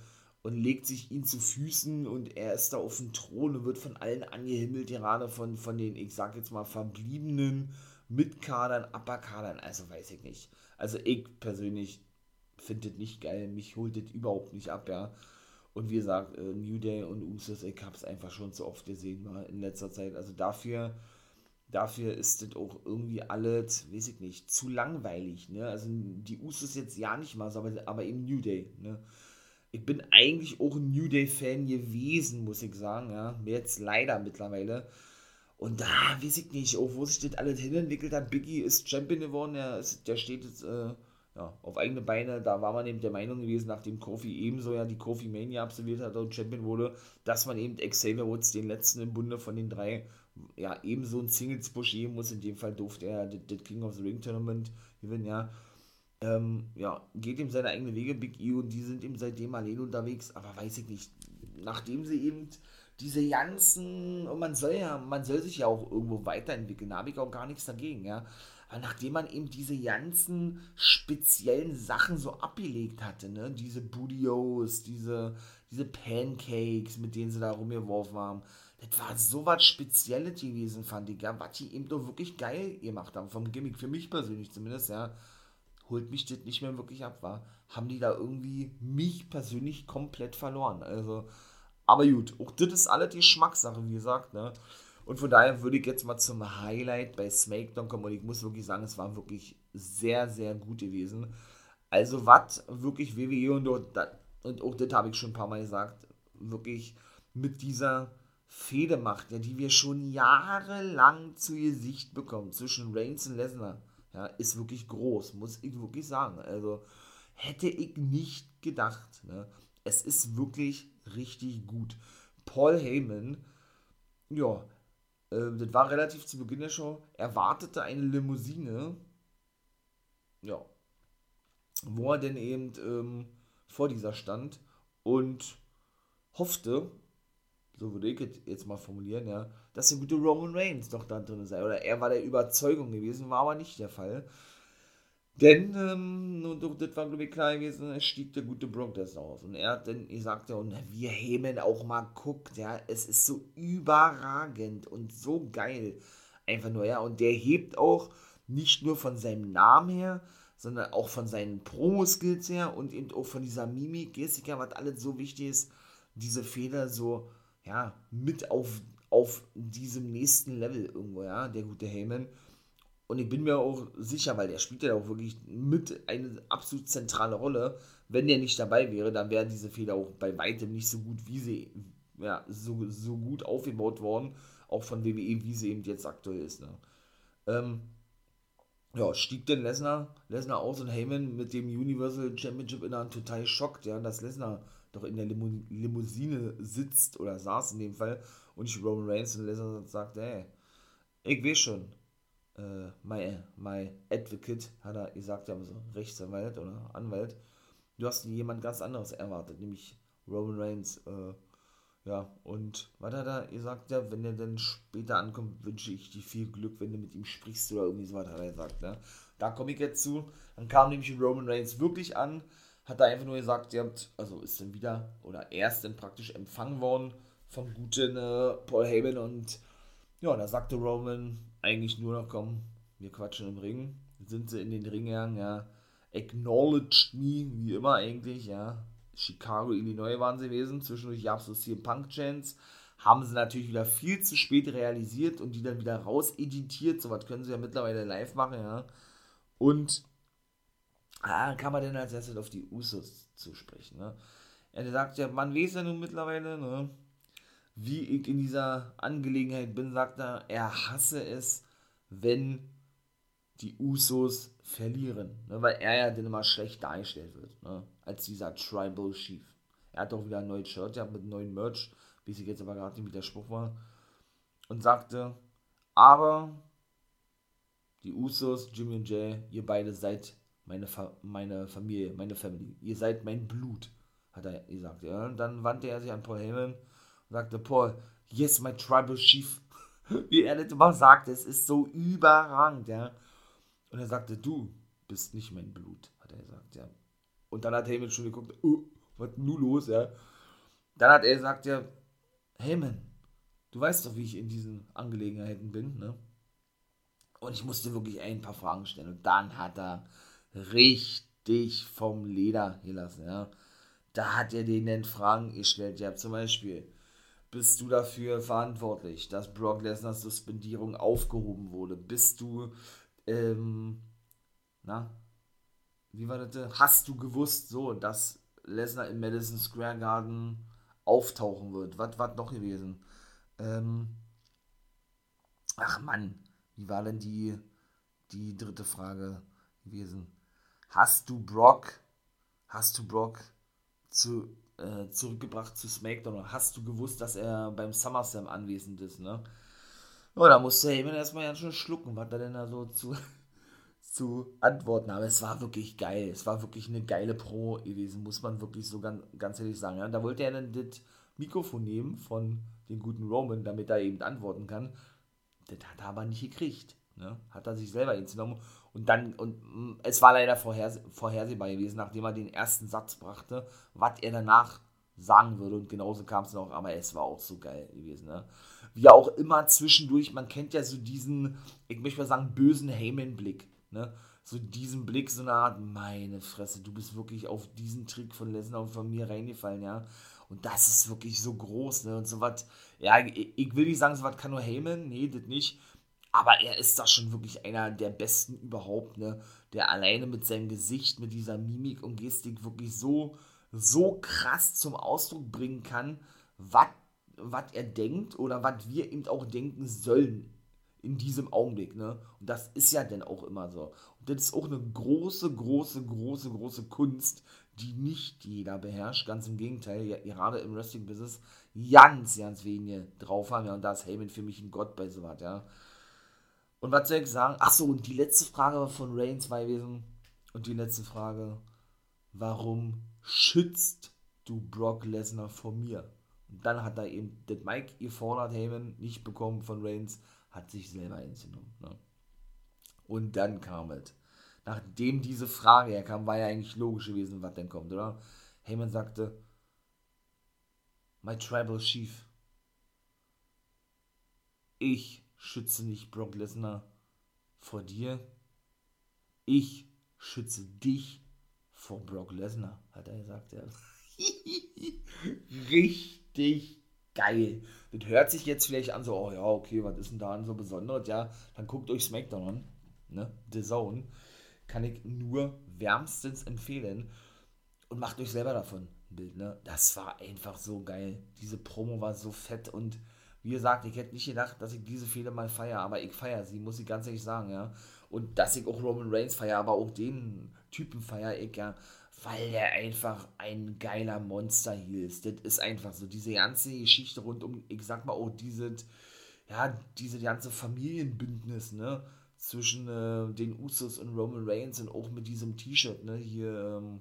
und legt sich ihn zu Füßen und er ist da auf dem Thron und wird von allen angehimmelt, gerade von, von den, ich sag jetzt mal, verbliebenen Mitkadern, Upperkadern, also weiß ich nicht. Also ich persönlich finde das nicht geil, mich holt das überhaupt nicht ab, ja. Und wie gesagt, äh, New Day und Usos, ich habe es einfach schon zu oft gesehen mal in letzter Zeit. Also dafür, dafür ist das auch irgendwie alles, weiß ich nicht, zu langweilig. Ne? Also die Usos jetzt ja nicht mal, aber, aber eben New Day. Ne? Ich bin eigentlich auch ein New Day-Fan gewesen, muss ich sagen. Ja? Jetzt leider mittlerweile. Und da weiß ich nicht, auch wo sich das alles hinentwickelt hat. Biggie ist Champion geworden, der, der steht jetzt. Äh, ja, auf eigene Beine, da war man eben der Meinung gewesen, nachdem Kofi ebenso ja die Kofi Mania absolviert hat und Champion wurde, dass man eben Xavier Woods, den letzten im Bunde von den drei, ja, ebenso ein Singles-Push geben muss. In dem Fall durfte er das King of the Ring Tournament gewinnen, ja. Ähm, ja, geht ihm seine eigenen Wege, Big E, und die sind eben seitdem allein unterwegs, aber weiß ich nicht, nachdem sie eben diese ganzen, und man soll ja, man soll sich ja auch irgendwo weiterentwickeln, da habe ich auch gar nichts dagegen, ja Aber nachdem man eben diese ganzen speziellen Sachen so abgelegt hatte, ne, diese Budios, diese, diese Pancakes, mit denen sie da rumgeworfen haben, das war so was Spezielles gewesen, fand ich, ja, was die eben doch wirklich geil gemacht haben, vom Gimmick, für mich persönlich zumindest, ja, holt mich das nicht mehr wirklich ab, war, haben die da irgendwie mich persönlich komplett verloren, also, aber gut, auch das ist alle die Geschmackssache, wie gesagt, ne, und von daher würde ich jetzt mal zum Highlight bei SmackDown kommen und ich muss wirklich sagen, es war wirklich sehr, sehr gut gewesen. Also was wirklich WWE und, und auch das habe ich schon ein paar Mal gesagt, wirklich mit dieser Fehde macht, ja, die wir schon jahrelang zu Gesicht bekommen zwischen Reigns und Lesnar, ja, ist wirklich groß, muss ich wirklich sagen. Also hätte ich nicht gedacht. Ne? Es ist wirklich richtig gut. Paul Heyman, ja, ähm, das war relativ zu Beginn der Show. Er wartete eine Limousine. Ja. Wo er denn eben ähm, vor dieser stand und hoffte, so würde ich jetzt mal formulieren, ja, dass der gute Roman Reigns doch da drin sei. Oder er war der Überzeugung gewesen, war aber nicht der Fall. Denn, ähm, das war, glaube ich, klar gewesen, es stieg der gute Brock Lesnar aus. Und er hat dann gesagt, und wir Heyman auch mal guckt, ja, es ist so überragend und so geil. Einfach nur, ja, und der hebt auch nicht nur von seinem Namen her, sondern auch von seinen Promo-Skills her und eben auch von dieser Mimik, Gestika, was alles so wichtig ist, diese Fehler so, ja, mit auf, auf diesem nächsten Level irgendwo, ja, der gute Heyman. Und ich bin mir auch sicher, weil der spielt ja auch wirklich mit eine absolut zentrale Rolle. Wenn der nicht dabei wäre, dann wären diese Fehler auch bei weitem nicht so gut, wie sie, ja, so, so gut aufgebaut worden, auch von WWE, wie sie eben jetzt aktuell ist. Ne? Ähm, ja, stieg denn Lesnar, Lesnar aus und Heyman mit dem Universal Championship in einer total schockt, ja, dass Lesnar doch in der Limo Limousine sitzt oder saß in dem Fall und nicht Roman Reigns und Lesnar sagt, ey, ich weiß schon, äh, my, my Advocate, hat er gesagt, ja, so Rechtsanwalt oder Anwalt, du hast jemand ganz anderes erwartet, nämlich Roman Reigns. Äh, ja, und was hat er gesagt? Ja, wenn er dann später ankommt, wünsche ich dir viel Glück, wenn du mit ihm sprichst oder irgendwie so was hat er gesagt. Ne? Da komme ich jetzt zu. Dann kam nämlich Roman Reigns wirklich an, hat er einfach nur gesagt, ihr habt, also ist dann wieder oder erst dann praktisch empfangen worden vom guten äh, Paul Heyman und ja, da sagte Roman, eigentlich nur noch, komm, wir quatschen im Ring. Sind sie in den Ring gegangen, ja. Acknowledged me, wie immer eigentlich, ja. Chicago, Illinois waren sie gewesen. Zwischendurch gab es so CM Punk Chance. Haben sie natürlich wieder viel zu spät realisiert und die dann wieder rauseditiert. So was können sie ja mittlerweile live machen, ja. Und ah, kann man denn als erstes auf die Usos zu sprechen, ne? Er sagt ja, man weiß ja nun mittlerweile, ne? Wie ich in dieser Angelegenheit bin, sagt er, er hasse es, wenn die Usos verlieren, ne, weil er ja dann immer schlecht dargestellt wird, ne, als dieser Tribal Chief. Er hat auch wieder ein neues Shirt gehabt mit neuen Merch, wie ich jetzt aber gerade nicht Widerspruch war, und sagte, aber die Usos, Jimmy und Jay, ihr beide seid meine, Fa meine Familie, meine Family, ihr seid mein Blut, hat er gesagt. Ja. Und dann wandte er sich an Paul Heyman sagte Paul, yes, my tribal chief. *laughs* Wie er das immer sagte, es ist so überragend, ja. Und er sagte, du bist nicht mein Blut, hat er gesagt, ja. Und dann hat Heyman schon geguckt, oh, was nun los, ja. Dann hat er gesagt, ja, Heyman, du weißt doch, wie ich in diesen Angelegenheiten bin, ne? Und ich musste wirklich ein paar Fragen stellen. Und dann hat er richtig vom Leder gelassen, ja. Da hat er denen Fragen gestellt, ja, zum Beispiel, bist du dafür verantwortlich, dass Brock Lesners Suspendierung aufgehoben wurde? Bist du, ähm, na, wie war das? Hast du gewusst, so, dass Lesnar im Madison Square Garden auftauchen wird? Was war noch gewesen? Ähm, ach Mann, wie war denn die, die dritte Frage gewesen? Hast du Brock, hast du Brock zu äh, zurückgebracht zu SmackDown. Hast du gewusst, dass er beim SummerSlam anwesend ist, ne? Ja, da musste Heyman erstmal ganz schön schlucken, was er denn da so zu, *laughs* zu antworten. Aber es war wirklich geil. Es war wirklich eine geile Pro gewesen, muss man wirklich so ganz, ganz ehrlich sagen. Ja, da wollte er dann das Mikrofon nehmen von dem guten Roman, damit er eben antworten kann. Das hat er aber nicht gekriegt. Ne? Hat er sich selber genommen. Und dann, und mm, es war leider vorherse vorhersehbar gewesen, nachdem er den ersten Satz brachte, was er danach sagen würde. Und genauso kam es noch, aber es war auch so geil gewesen. Ne? Wie auch immer zwischendurch, man kennt ja so diesen, ich möchte mal sagen, bösen Heyman-Blick. Ne? So diesen Blick, so eine Art, meine Fresse, du bist wirklich auf diesen Trick von Lesnar und von mir reingefallen, ja. Und das ist wirklich so groß, ne? Und so was, ja, ich, ich will nicht sagen, so was kann nur Heyman, nee, das nicht. Aber er ist da schon wirklich einer der besten überhaupt, ne? Der alleine mit seinem Gesicht, mit dieser Mimik und Gestik wirklich so, so krass zum Ausdruck bringen kann, was er denkt oder was wir eben auch denken sollen in diesem Augenblick, ne? Und das ist ja dann auch immer so. Und das ist auch eine große, große, große, große Kunst, die nicht jeder beherrscht. Ganz im Gegenteil, ja, gerade im Wrestling-Business ganz, ganz wenige drauf haben. Ja, und da ist Heyman für mich ein Gott bei sowas, ja. Und was soll ich sagen? Achso, und die letzte Frage von Reigns war gewesen. Und die letzte Frage, warum schützt du Brock Lesnar vor mir? Und dann hat er eben das Mike gefordert, Heyman, nicht bekommen von Reigns, hat sich selber hinzugenommen. Ne? Und dann kam es. Nachdem diese Frage herkam, war ja eigentlich logisch gewesen, was denn kommt, oder? Heyman sagte, My Tribal Chief, ich schütze nicht Brock Lesnar vor dir. Ich schütze dich vor Brock Lesnar, hat er gesagt. Ja. *laughs* Richtig geil. Das hört sich jetzt vielleicht an, so, oh ja, okay, was ist denn da so besonders? Ja, dann guckt euch SmackDown an, ne? The Zone. Kann ich nur wärmstens empfehlen. Und macht euch selber davon ein Bild, ne? Das war einfach so geil. Diese Promo war so fett und wie gesagt, ich hätte nicht gedacht, dass ich diese Fehler mal feiere, aber ich feiere sie, muss ich ganz ehrlich sagen, ja. Und dass ich auch Roman Reigns feiere, aber auch den Typen feiere ich, ja, weil der einfach ein geiler Monster hier ist. Das ist einfach so. Diese ganze Geschichte rund um, ich sag mal auch diese, ja, diese ganze Familienbündnis, ne, zwischen äh, den Usos und Roman Reigns und auch mit diesem T-Shirt, ne, hier, ähm,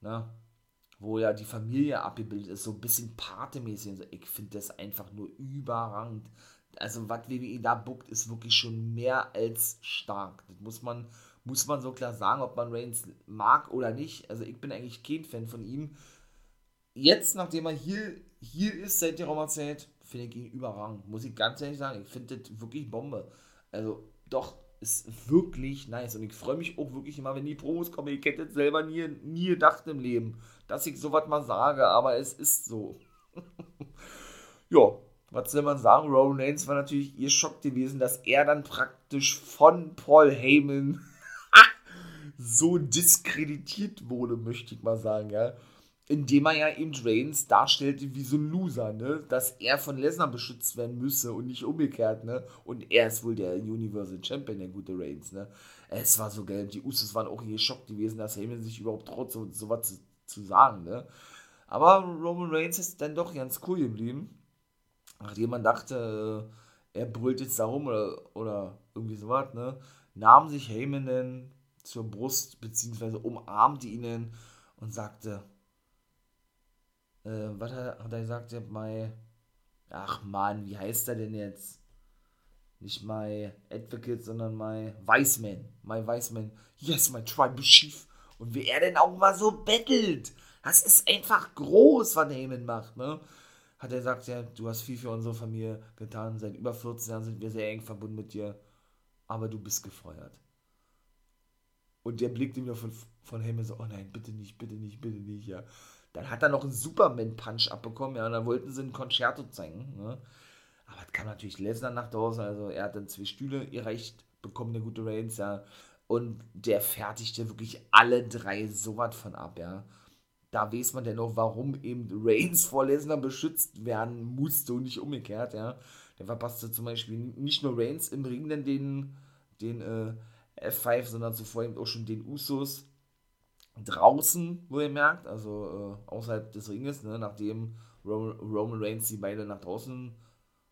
na, wo ja die Familie abgebildet ist, so ein bisschen Pate-mäßig. Ich finde das einfach nur überragend. Also, was WWE da buckt, ist wirklich schon mehr als stark. Das muss man, muss man so klar sagen, ob man Reigns mag oder nicht. Also, ich bin eigentlich kein Fan von ihm. Jetzt, nachdem er hier, hier ist, seit der Raumerzeit, finde ich ihn überragend. Muss ich ganz ehrlich sagen. Ich finde das wirklich Bombe. Also, doch, ist wirklich nice. Und ich freue mich auch wirklich immer, wenn die Pros kommen. Ich hätte selber nie, nie gedacht im Leben, dass ich sowas mal sage, aber es ist so. *laughs* ja, was soll man sagen? Roman Reigns war natürlich ihr Schock gewesen, dass er dann praktisch von Paul Heyman *laughs* so diskreditiert wurde, möchte ich mal sagen, ja indem er ja eben Reigns darstellte wie so ein Loser, ne? Dass er von Lesnar beschützt werden müsse und nicht umgekehrt, ne? Und er ist wohl der Universal Champion, der gute Reigns, ne? Es war so geil. Die Usos waren auch geschockt gewesen, dass Heyman sich überhaupt traut, so, so was zu, zu sagen, ne? Aber Roman Reigns ist dann doch ganz cool geblieben. Nachdem man dachte, äh, er brüllt jetzt da rum oder, oder irgendwie sowas, ne? Nahm sich Heyman dann zur Brust, beziehungsweise umarmte ihn und sagte, äh, was hat, er gesagt? My, ach man, wie heißt er denn jetzt? Nicht my Advocate, sondern my Weisman. My Weisman. Yes, my Tribal Chief. Und wie er denn auch mal so bettelt. Das ist einfach groß, was Heyman macht, ne? Hat er gesagt, ja, du hast viel für unsere Familie getan. Seit über 14 Jahren sind wir sehr eng verbunden mit dir. Aber du bist gefeuert. Und der blickte mir von, von Heyman so, oh nein, bitte nicht, bitte nicht, bitte nicht, ja. Dann hat er noch einen Superman-Punch abbekommen, ja, und dann wollten sie ein Concerto zeigen. Ne? Aber es kam natürlich Lesnar nach draußen, also er hat dann zwei Stühle erreicht bekommen, der gute Reigns, ja. Und der fertigte wirklich alle drei so was von ab, ja. Da weiß man denn auch, warum eben Reigns *laughs* vor Lesnar beschützt werden musste und nicht umgekehrt, ja. Der verpasste zum Beispiel nicht nur Reigns im Ring, denn den, den äh, F5, sondern zuvor eben auch schon den Usos draußen, wo ihr merkt, also äh, außerhalb des Ringes, ne, nachdem Roman, Roman Reigns die beide nach draußen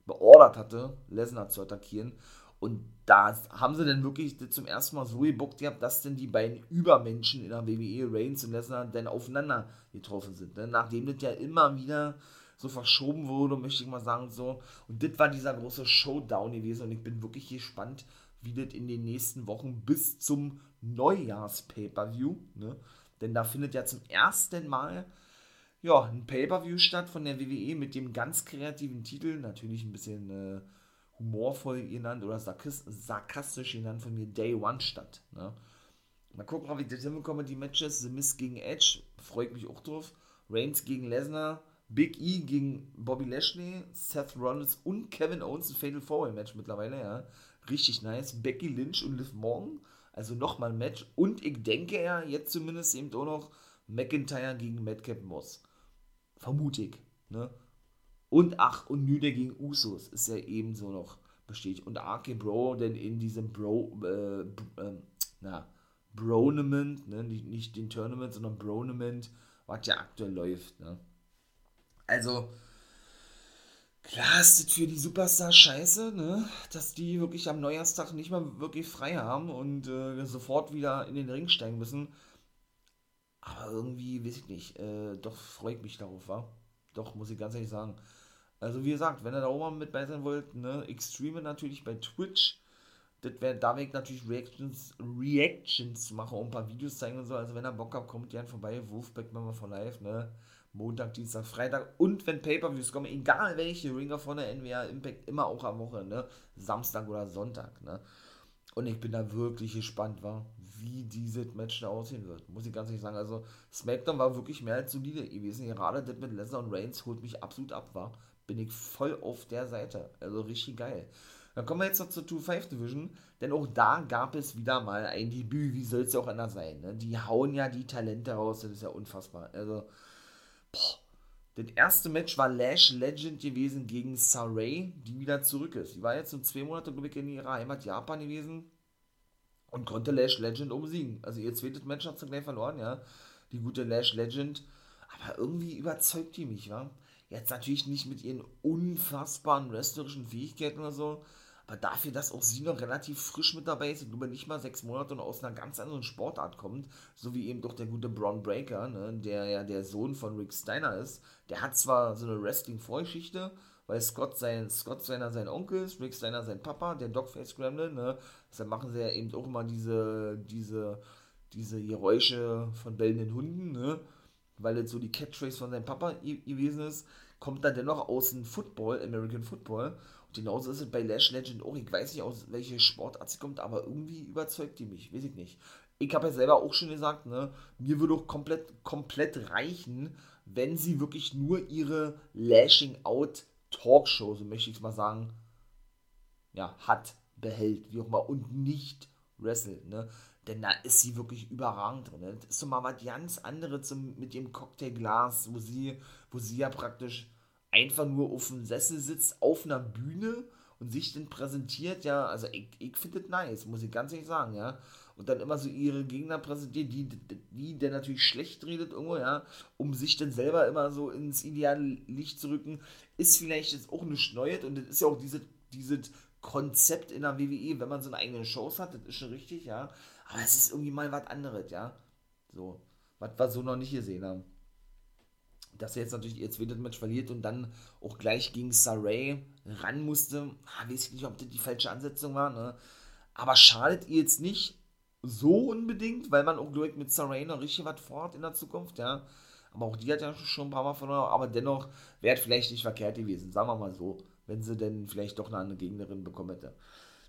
beordert hatte, Lesnar zu attackieren. Und da haben sie dann wirklich zum ersten Mal so gebuckt gehabt, dass denn die beiden Übermenschen in der WWE, Reigns und Lesnar, dann aufeinander getroffen sind. Ne? Nachdem das ja immer wieder so verschoben wurde, möchte ich mal sagen, so. Und das war dieser große Showdown gewesen und ich bin wirklich gespannt, wie das in den nächsten Wochen bis zum Neujahrs-Pay-Per-View, ne? Denn da findet ja zum ersten Mal ja, ein Pay-Per-View statt von der WWE mit dem ganz kreativen Titel, natürlich ein bisschen äh, humorvoll genannt oder sarkastisch genannt von mir, Day One statt. Ne? Mal gucken, ob ich das hinbekomme, die Matches. The Miz gegen Edge, freue ich mich auch drauf. Reigns gegen Lesnar, Big E gegen Bobby Lashley, Seth Rollins und Kevin Owens, ein Fatal Four Match mittlerweile, ja. Richtig nice. Becky Lynch und Liv Morgan, also nochmal ein Match. Und ich denke ja, jetzt zumindest eben auch noch McIntyre gegen Madcap Moss. Vermute ich, ne? Und ach, und New gegen Usos ist ja ebenso noch bestätigt. Und RK Bro, denn in diesem Bro, äh, äh, na, Bronament, ne? nicht, nicht den Tournament, sondern Bronament, was ja aktuell läuft. Ne? Also, klar ist das für die Superstars scheiße, ne? dass die wirklich am Neujahrstag nicht mal wirklich frei haben und äh, sofort wieder in den Ring steigen müssen. Aber irgendwie, weiß ich nicht, äh, doch freue ich mich darauf, wa? Doch, muss ich ganz ehrlich sagen. Also wie gesagt, wenn ihr da mal mit bei sein wollt, ne, Extreme natürlich bei Twitch, das wäre, da werde ich natürlich Reactions, Reactions machen und ein paar Videos zeigen und so. Also wenn ihr Bock habt, kommt gerne vorbei. Wolfpack wir von live, ne? Montag, Dienstag, Freitag und wenn Pay-Per-Views kommen, egal welche, Ringer von der NWA Impact, immer auch am Wochenende, Samstag oder Sonntag, ne? Und ich bin da wirklich gespannt, war, wie dieses Match da aussehen wird. Muss ich ganz ehrlich sagen. Also, SmackDown war wirklich mehr als solide gewesen. Gerade das mit Lesnar und Reigns holt mich absolut ab, war. Bin ich voll auf der Seite. Also richtig geil. Dann kommen wir jetzt noch zur 2-5 Division, denn auch da gab es wieder mal ein Debüt, wie soll es ja auch anders sein. Ne? Die hauen ja die Talente raus, das ist ja unfassbar. Also, boah. Das erste Match war Lash Legend gewesen gegen Saray, die wieder zurück ist. Die war jetzt so zwei Monate, glaube ich, in ihrer Heimat Japan gewesen und konnte Lash Legend umsiegen. Also ihr zweites Match hat sie gleich verloren, ja. Die gute Lash Legend. Aber irgendwie überzeugt die mich, ja. Jetzt natürlich nicht mit ihren unfassbaren wrestlerischen Fähigkeiten oder so, aber dafür, dass auch sie noch relativ frisch mit dabei ist, ich glaube nicht mal sechs Monate und aus einer ganz anderen Sportart kommt, so wie eben doch der gute Braun Breaker, ne, der ja der Sohn von Rick Steiner ist. Der hat zwar so eine Wrestling-Vorgeschichte, weil Scott, sein, Scott Steiner sein Onkel ist, Rick Steiner sein Papa, der Dogface Gremlin, ne? Deshalb machen sie ja eben auch immer diese, diese, diese Geräusche von bellenden Hunden, ne? Weil es so die Catchphrase von seinem Papa gewesen ist, kommt er dennoch aus dem Football, American Football genauso ist es bei Lash Legend auch. Ich weiß nicht, aus welcher Sportart sie kommt, aber irgendwie überzeugt die mich. Weiß ich nicht. Ich habe ja selber auch schon gesagt, ne, mir würde auch komplett, komplett reichen, wenn sie wirklich nur ihre Lashing Out Talkshow, so möchte ich es mal sagen, ja, hat, behält, wie auch immer, und nicht wrestelt, ne? Denn da ist sie wirklich überragend drin. Ne? Das ist so mal was ganz anderes mit dem Cocktailglas, wo sie, wo sie ja praktisch einfach nur auf dem Sessel sitzt, auf einer Bühne und sich dann präsentiert, ja, also ich, ich finde das nice, muss ich ganz ehrlich sagen, ja. Und dann immer so ihre Gegner präsentiert, die, die, der natürlich schlecht redet irgendwo, ja, um sich dann selber immer so ins ideale Licht zu rücken, ist vielleicht jetzt auch nicht Neues und das ist ja auch dieses diese Konzept in der WWE, wenn man so eine eigene Shows hat, das ist schon richtig, ja. Aber es ist irgendwie mal was anderes, ja. So, was wir so noch nicht gesehen haben dass er jetzt natürlich ihr zweites Match verliert und dann auch gleich gegen Saray ran musste, ah, weiß ich nicht, ob das die falsche Ansetzung war, ne? Aber schadet ihr jetzt nicht so unbedingt, weil man auch, ich, mit noch richtig was vorhat in der Zukunft, ja. Aber auch die hat ja schon ein paar Mal verloren, aber dennoch wäre vielleicht nicht verkehrt gewesen, sagen wir mal so, wenn sie denn vielleicht doch eine Gegnerin bekommen hätte.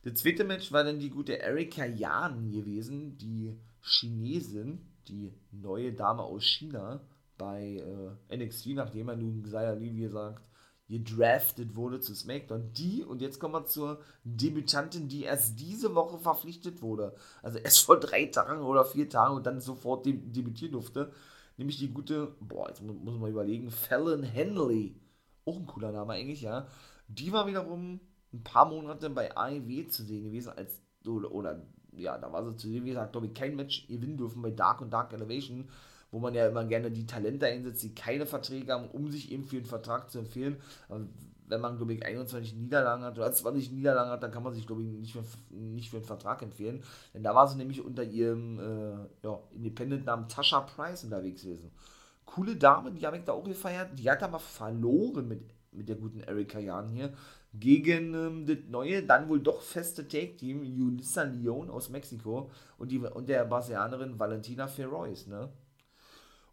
Das zweite Match war dann die gute Erika Jan gewesen, die Chinesin, die neue Dame aus China, bei äh, NXT, nachdem er nun Xia Lee, wie gesagt, gedraftet wurde zu SmackDown. Die, und jetzt kommen wir zur Debütantin, die erst diese Woche verpflichtet wurde. Also erst vor drei Tagen oder vier Tagen und dann sofort deb debütieren durfte. Nämlich die gute, boah, jetzt muss, man überlegen, Fallon Henley. Auch ein cooler Name eigentlich, ja. Die war wiederum ein paar Monate bei AEW zu sehen gewesen, als, oder, oder ja, da war sie zu sehen, wie gesagt, glaube ich, kein Match gewinnen dürfen bei Dark und Dark Elevation wo man ja immer gerne die Talente einsetzt, die keine Verträge haben, um sich eben für einen Vertrag zu empfehlen. Aber wenn man, glaube ich, 21 Niederlagen hat oder 20 Niederlagen hat, dann kann man sich, glaube ich, nicht für, nicht für einen Vertrag empfehlen. Denn da war sie nämlich unter ihrem äh, ja, Independent-Namen Tasha Price unterwegs gewesen. Coole Dame, die habe ich da auch gefeiert. Die hat aber verloren mit, mit der guten Erika Jan hier gegen ähm, das neue, dann wohl doch feste Take-Team Yulissa Leon aus Mexiko und, die, und der Brasilianerin Valentina Ferrois, ne?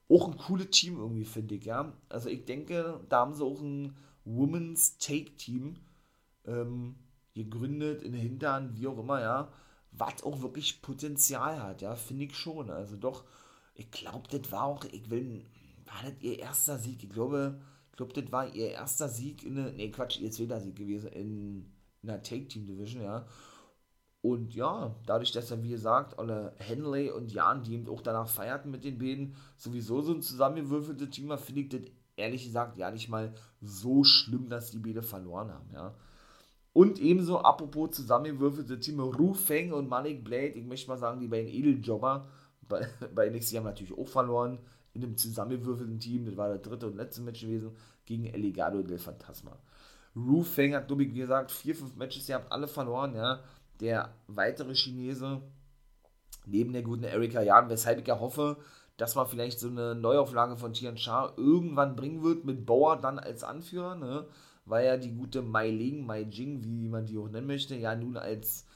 Auch ein cooles Team irgendwie, finde ich, ja. Also ich denke, da haben sie auch ein Women's Take-Team ähm, gegründet, in der Hinterhand, wie auch immer, ja, was auch wirklich Potenzial hat, ja, finde ich schon. Also doch, ich glaube, das war auch, ich will, war das ihr erster Sieg? Ich glaube, ich glaube, das war ihr erster Sieg in der, nee, Quatsch, ihr zweiter Sieg gewesen in, in der Take-Team-Division, ja. Und ja, dadurch, dass er, wie gesagt, alle Henley und Jan, die eben auch danach feierten mit den beiden, sowieso so ein zusammengewürfeltes Team war, finde ich das ehrlich gesagt ja nicht mal so schlimm, dass die beide verloren haben, ja. Und ebenso, apropos zusammengewürfelte Team, Ru Feng und Malik Blade, ich möchte mal sagen, die beiden Edeljobber bei, *laughs* bei NXT haben natürlich auch verloren in einem zusammengewürfelten Team. Das war der dritte und letzte Match gewesen gegen El Legado del Fantasma. Ru Feng hat, glaube ich, wie gesagt, vier, fünf Matches, ihr habt alle verloren, ja. Der weitere Chinese, neben der guten Erika Jan, weshalb ich ja hoffe, dass man vielleicht so eine Neuauflage von Tian Sha irgendwann bringen wird, mit Bauer dann als Anführer, ne? weil ja die gute Mai Ling, Mai Jing, wie man die auch nennen möchte, ja nun als,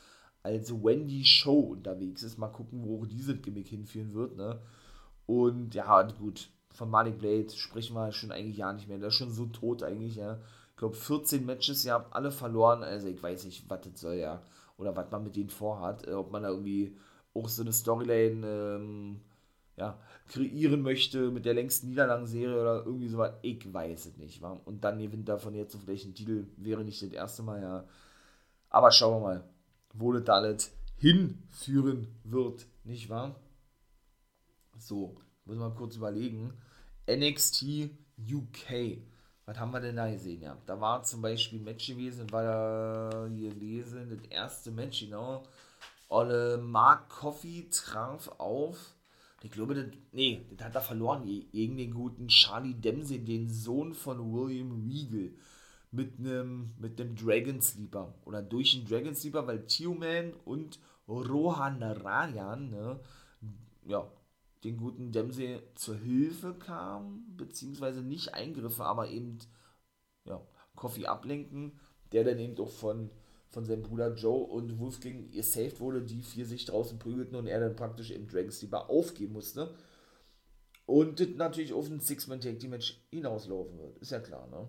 als Wendy Show unterwegs ist. Mal gucken, wo dieses Gimmick hinführen wird. Ne? Und ja, gut, von Malik Blade sprechen wir schon eigentlich ja nicht mehr. Der ist schon so tot eigentlich, ja. Ich glaube, 14 Matches, ihr habt alle verloren. Also ich weiß nicht, was das soll, ja. Oder was man mit denen vorhat. Äh, ob man da irgendwie auch so eine Storyline ähm, ja, kreieren möchte mit der längsten Niederlagenserie oder irgendwie sowas. Ich weiß es nicht. Wa? Und dann gewinnt davon jetzt auf welchen Titel wäre nicht das erste Mal, ja. Aber schauen wir mal, wo das alles hinführen wird, nicht wahr? So, muss mal kurz überlegen. NXT UK. Was haben wir denn da gesehen? Ja, da war zum Beispiel ein Match gewesen, war da hier gelesen, das erste Match, genau. Olle Mark Coffee traf auf ich glaube, das, nee, das hat er verloren gegen den guten Charlie Dempsey, den Sohn von William Regal. Mit einem mit Dragon Sleeper. Oder durch den Dragon Sleeper, weil Tio-Man und Rohan Rayan, ne, ja, den guten Dempsey zur Hilfe kamen, beziehungsweise nicht eingriffen, aber eben, ja, Coffee ablenken, der dann eben auch von von seinem Bruder Joe und Wolfgang gesaved wurde, die vier sich draußen prügelten und er dann praktisch im Dragon Sleeper aufgeben musste. Und das natürlich auf ein Six-Man-Tag-Team-Match hinauslaufen wird. Ist ja klar, ne?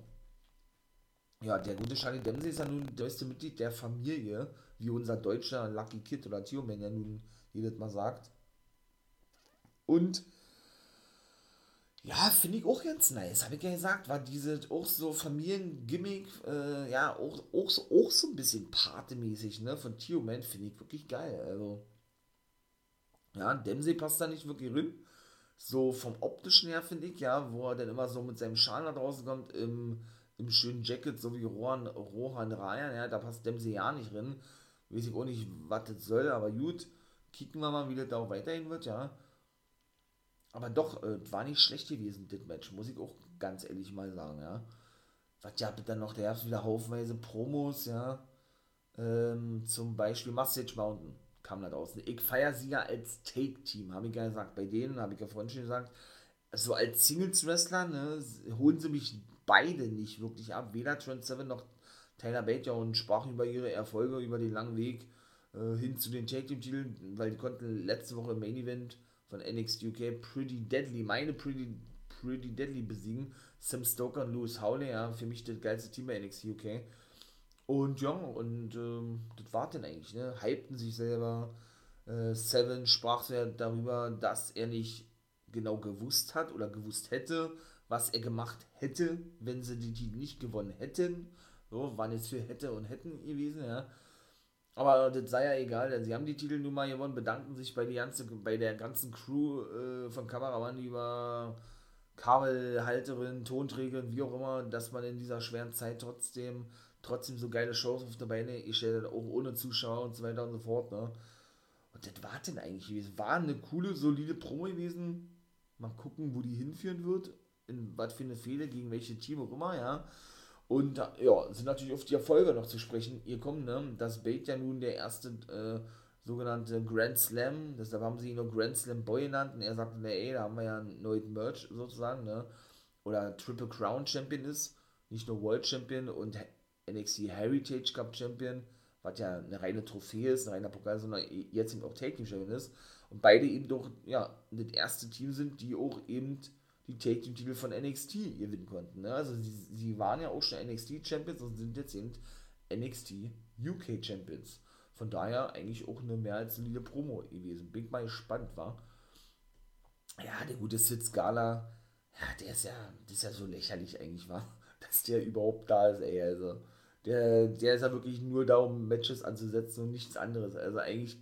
Ja, der gute Charlie Dempsey ist ja nun der beste Mitglied der Familie, wie unser deutscher Lucky Kid oder Tio Man ja nun jedes Mal sagt. Und ja, finde ich auch ganz nice. Habe ich ja gesagt, war diese auch so Familiengimmick, äh, ja, auch, auch, so, auch so ein bisschen partymäßig, ne, von Tio Man, finde ich wirklich geil. Also, ja, Dempsey passt da nicht wirklich rein. So vom optischen her, finde ich, ja, wo er dann immer so mit seinem Schal nach draußen kommt, im, im schönen Jacket, so wie Rohan, Rohan Ryan, ja, da passt Dempsey ja nicht drin. Weiß ich auch nicht, was das soll, aber gut, kicken wir mal, wie das da auch weiterhin wird, ja. Aber doch, äh, war nicht schlecht gewesen, das Match, muss ich auch ganz ehrlich mal sagen, ja. Was ja dann noch, der hat wieder haufenweise Promos, ja. Ähm, zum Beispiel Mustache Mountain kam da draußen. Ich feiere sie ja als Take-Team, habe ich ja gesagt. Bei denen habe ich ja vorhin schon gesagt, so als Singles-Wrestler, ne, holen sie mich beide nicht wirklich ab. Weder Trent Seven noch Tyler Bate und sprachen über ihre Erfolge, über den langen Weg äh, hin zu den Take-Team-Titeln, weil die konnten letzte Woche im Main Event von NXT UK Pretty Deadly, meine Pretty, Pretty Deadly besiegen. Sam Stoker und Lewis Howley, ja, für mich das geilste Team bei NXT UK. Und ja, und ähm, das war dann eigentlich, ne? Hypten sich selber. Äh, Seven sprach ja darüber, dass er nicht genau gewusst hat oder gewusst hätte, was er gemacht hätte, wenn sie die Titel nicht gewonnen hätten. So, waren jetzt für hätte und hätten gewesen, ja. Aber das sei ja egal, denn sie haben die Titel nun mal gewonnen, bedanken sich bei, die ganze, bei der ganzen Crew äh, von Kameramann über Kabelhalterin, Tonträgerin, wie auch immer, dass man in dieser schweren Zeit trotzdem, trotzdem so geile Shows auf der Beine gestellt hat, auch ohne Zuschauer und so weiter und so fort. Ne? Und das war denn eigentlich gewesen. War eine coole, solide Promo gewesen. Mal gucken, wo die hinführen wird. In was für eine Fehler, gegen welche Team auch immer, ja. Und ja, sind natürlich auf die Erfolge noch zu sprechen gekommen, ne? Dass Bate ja nun der erste äh, sogenannte Grand Slam, deshalb haben sie ihn nur Grand Slam Boy genannt und er sagte, ne, ey, da haben wir ja einen neuen Merch sozusagen, ne? Oder Triple Crown Champion ist, nicht nur World Champion und NXT Heritage Cup Champion, was ja eine reine Trophäe ist, ein reiner Pokal, sondern jetzt eben auch Take Team Champion ist. Und beide eben doch, ja, das erste Team sind, die auch eben die Take Team Titel von NXT gewinnen konnten. Ne? Also sie, sie waren ja auch schon NXT Champions und sind jetzt eben NXT UK Champions. Von daher eigentlich auch eine mehr als solide Promo gewesen. Bin mal gespannt, war. Ja, der gute Sid Scala, ja, der ist ja, das ist ja so lächerlich eigentlich, war, *laughs* dass der überhaupt da ist, ey. Also, der, der ist ja wirklich nur da, um Matches anzusetzen und nichts anderes. Also eigentlich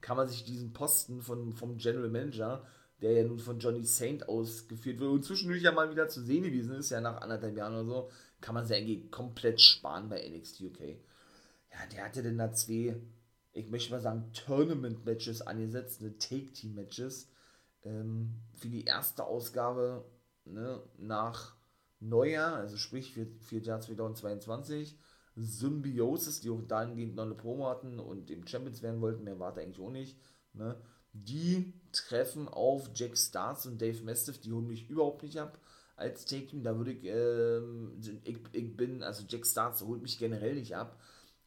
kann man sich diesen Posten von, vom General Manager, der ja nun von Johnny Saint ausgeführt wird und zwischendurch ja mal wieder zu sehen gewesen ist, ja nach anderthalb Jahren oder so, kann man sich eigentlich komplett sparen bei NXT UK. Ja, der hatte denn da zwei, ich möchte mal sagen, Tournament-Matches angesetzt, eine Take-Team-Matches ähm, für die erste Ausgabe ne, nach Neujahr, also sprich für, für Jahr 2022. Symbiosis, die auch dahingehend noch eine Promo hatten und eben Champions werden wollten, mehr war da eigentlich auch nicht. Ne? Die treffen auf Jack Starks und Dave Mastiff, die holen mich überhaupt nicht ab als Take-Team. Da würde ich, ähm, ich, ich bin, also Jack Starks holt mich generell nicht ab.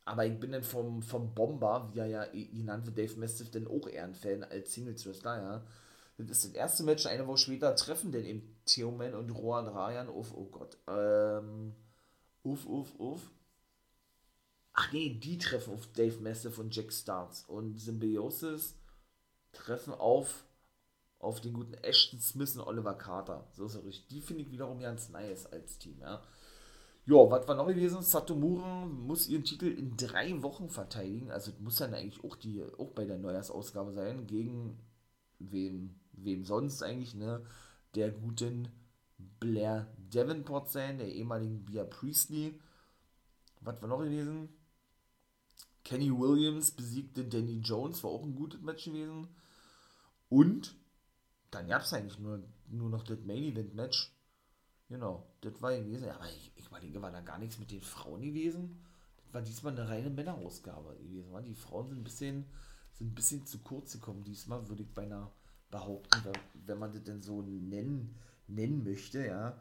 Aber ich bin dann vom, vom Bomber, wie er ja genannt wird, Dave Mastiff, dann auch eher ein Fan als Singles-Wrestler, ja. Das ist das erste Match, eine Woche später treffen denn eben Theoman und Rohan Rayan auf, oh Gott, ähm, uff, uff, uff. Ach nee, die treffen auf Dave Mastiff und Jack Starks und Symbiosis treffen auf auf den guten Ashton Smith und Oliver Carter. So ist er richtig. Die finde ich wiederum ganz nice als Team, ja. Ja, was war noch gewesen? Satomura muss ihren Titel in drei Wochen verteidigen. Also muss dann eigentlich auch die, auch bei der Neujahrsausgabe sein. Gegen wem, wem sonst eigentlich, ne? Der guten Blair Davenport sein, der ehemaligen Bia Priestley. Was war noch gewesen? Kenny Williams besiegte Danny Jones, war auch ein gutes Match gewesen. Und dann gab es eigentlich nur, nur noch das Main Event Match Genau, das war gewesen. Aber ich, ich meine, war da gar nichts mit den Frauen gewesen. Das war diesmal eine reine Männerausgabe gewesen. Die Frauen sind ein bisschen, sind ein bisschen zu kurz gekommen. Diesmal würde ich beinahe behaupten, wenn man das denn so nennen, nennen möchte, ja.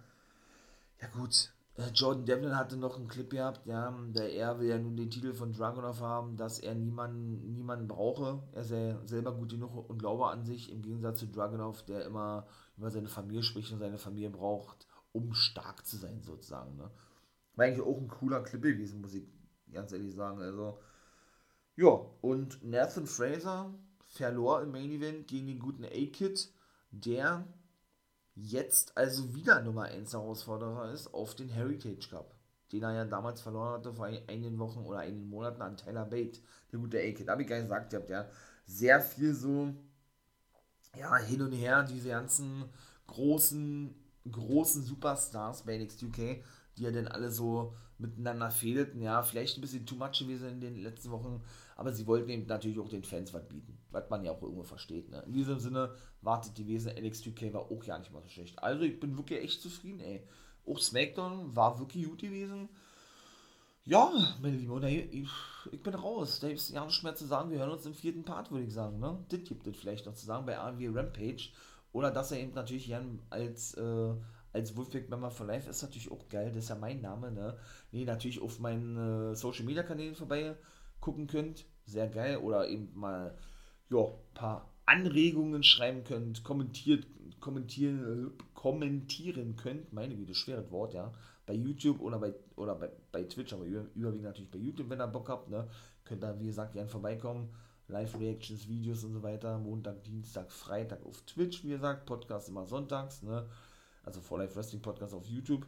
Ja gut, Jordan Devlin hatte noch einen Clip gehabt, ja, der er will ja nun den Titel von Dragunov haben, dass er niemanden, niemanden brauche. Er sei selber gut genug und glaube an sich, im Gegensatz zu Dragunov, der immer über seine Familie spricht und seine Familie braucht um stark zu sein, sozusagen. Ne? War eigentlich auch ein cooler Clip gewesen, muss ich ganz ehrlich sagen. Also, ja, und Nathan Fraser verlor im Main Event gegen den guten A-Kid, der jetzt also wieder Nummer 1 Herausforderer ist auf den Heritage Cup, den er ja damals verloren hatte vor einigen Wochen oder einigen Monaten an Tyler Bate, der gute A-Kid. Da habe ich gar gesagt, ihr habt ja sehr viel so, ja, hin und her, diese ganzen großen großen Superstars bei NXT UK, die ja dann alle so miteinander fehlten. Ja, vielleicht ein bisschen too much gewesen in den letzten Wochen, aber sie wollten eben natürlich auch den Fans was bieten, was man ja auch irgendwo versteht. Ne? In diesem Sinne wartet die Wesen NXT UK war auch ja nicht mal so schlecht. Also ich bin wirklich echt zufrieden, ey. Auch SmackDown war wirklich gut gewesen. Ja, meine Lieben, ich, ich bin raus. Da gibt es ja nicht mehr zu sagen. Wir hören uns im vierten Part, würde ich sagen. Ne? Das gibt es vielleicht noch zu sagen bei AW Rampage. Oder dass er eben natürlich Jan als, äh, als Wolfpack Member for Life ist natürlich auch geil, das ist ja mein Name, ne? Nee, natürlich auf meinen äh, Social Media Kanälen vorbei gucken könnt. Sehr geil. Oder eben mal, ja, ein paar Anregungen schreiben könnt, kommentiert, kommentieren, kommentieren könnt. Meine Güte, schweres Wort, ja. Bei YouTube oder bei, oder bei, bei Twitch, aber überwiegend natürlich bei YouTube, wenn ihr Bock habt, ne? Könnt ihr, wie gesagt, gerne vorbeikommen. Live-Reactions, Videos und so weiter. Montag, Dienstag, Freitag auf Twitch, wie gesagt. Podcast immer sonntags, ne? Also vor Live Wrestling Podcast auf YouTube.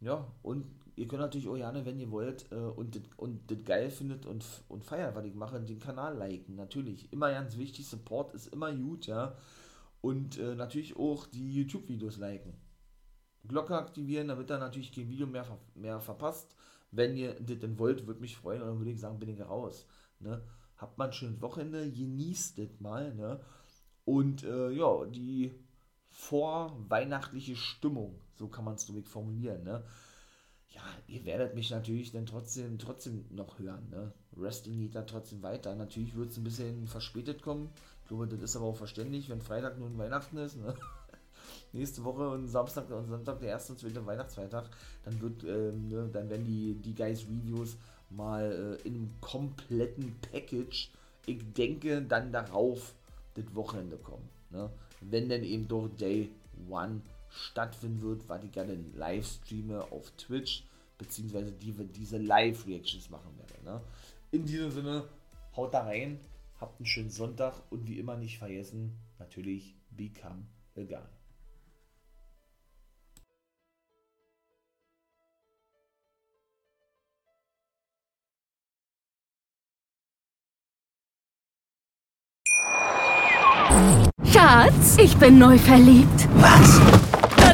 Ja, und ihr könnt natürlich auch gerne, wenn ihr wollt äh, und das und geil findet und, und feiert, was ich mache, den Kanal liken. Natürlich. Immer ganz wichtig, Support ist immer gut, ja. Und äh, natürlich auch die YouTube-Videos liken. Glocke aktivieren, damit ihr natürlich kein Video mehr, mehr verpasst. Wenn ihr das denn wollt, würde mich freuen und dann würde ich sagen, bin ich raus. Ne? habt man ein schönes Wochenende, genießt das mal, ne? Und äh, ja, die vorweihnachtliche Stimmung, so kann man es nämlich formulieren, ne? Ja, ihr werdet mich natürlich dann trotzdem, trotzdem noch hören, ne? Wrestling geht da trotzdem weiter. Natürlich wird es ein bisschen verspätet kommen. Ich glaube, das ist aber auch verständlich, wenn Freitag nun Weihnachten ist, ne? *laughs* nächste Woche und Samstag und Sonntag, der erste und zweite Weihnachtsfeiertag, dann wird, ähm, ne, dann werden die, die Guys Reviews mal äh, in einem kompletten Package, ich denke, dann darauf das Wochenende kommen. Ne? Wenn denn eben doch Day One stattfinden wird, was ich gerne live streame auf Twitch, beziehungsweise die, diese Live-Reactions machen werde. Ne? In diesem Sinne, haut da rein, habt einen schönen Sonntag und wie immer nicht vergessen, natürlich Become a Guy.
Schatz, ich bin neu verliebt.
Was?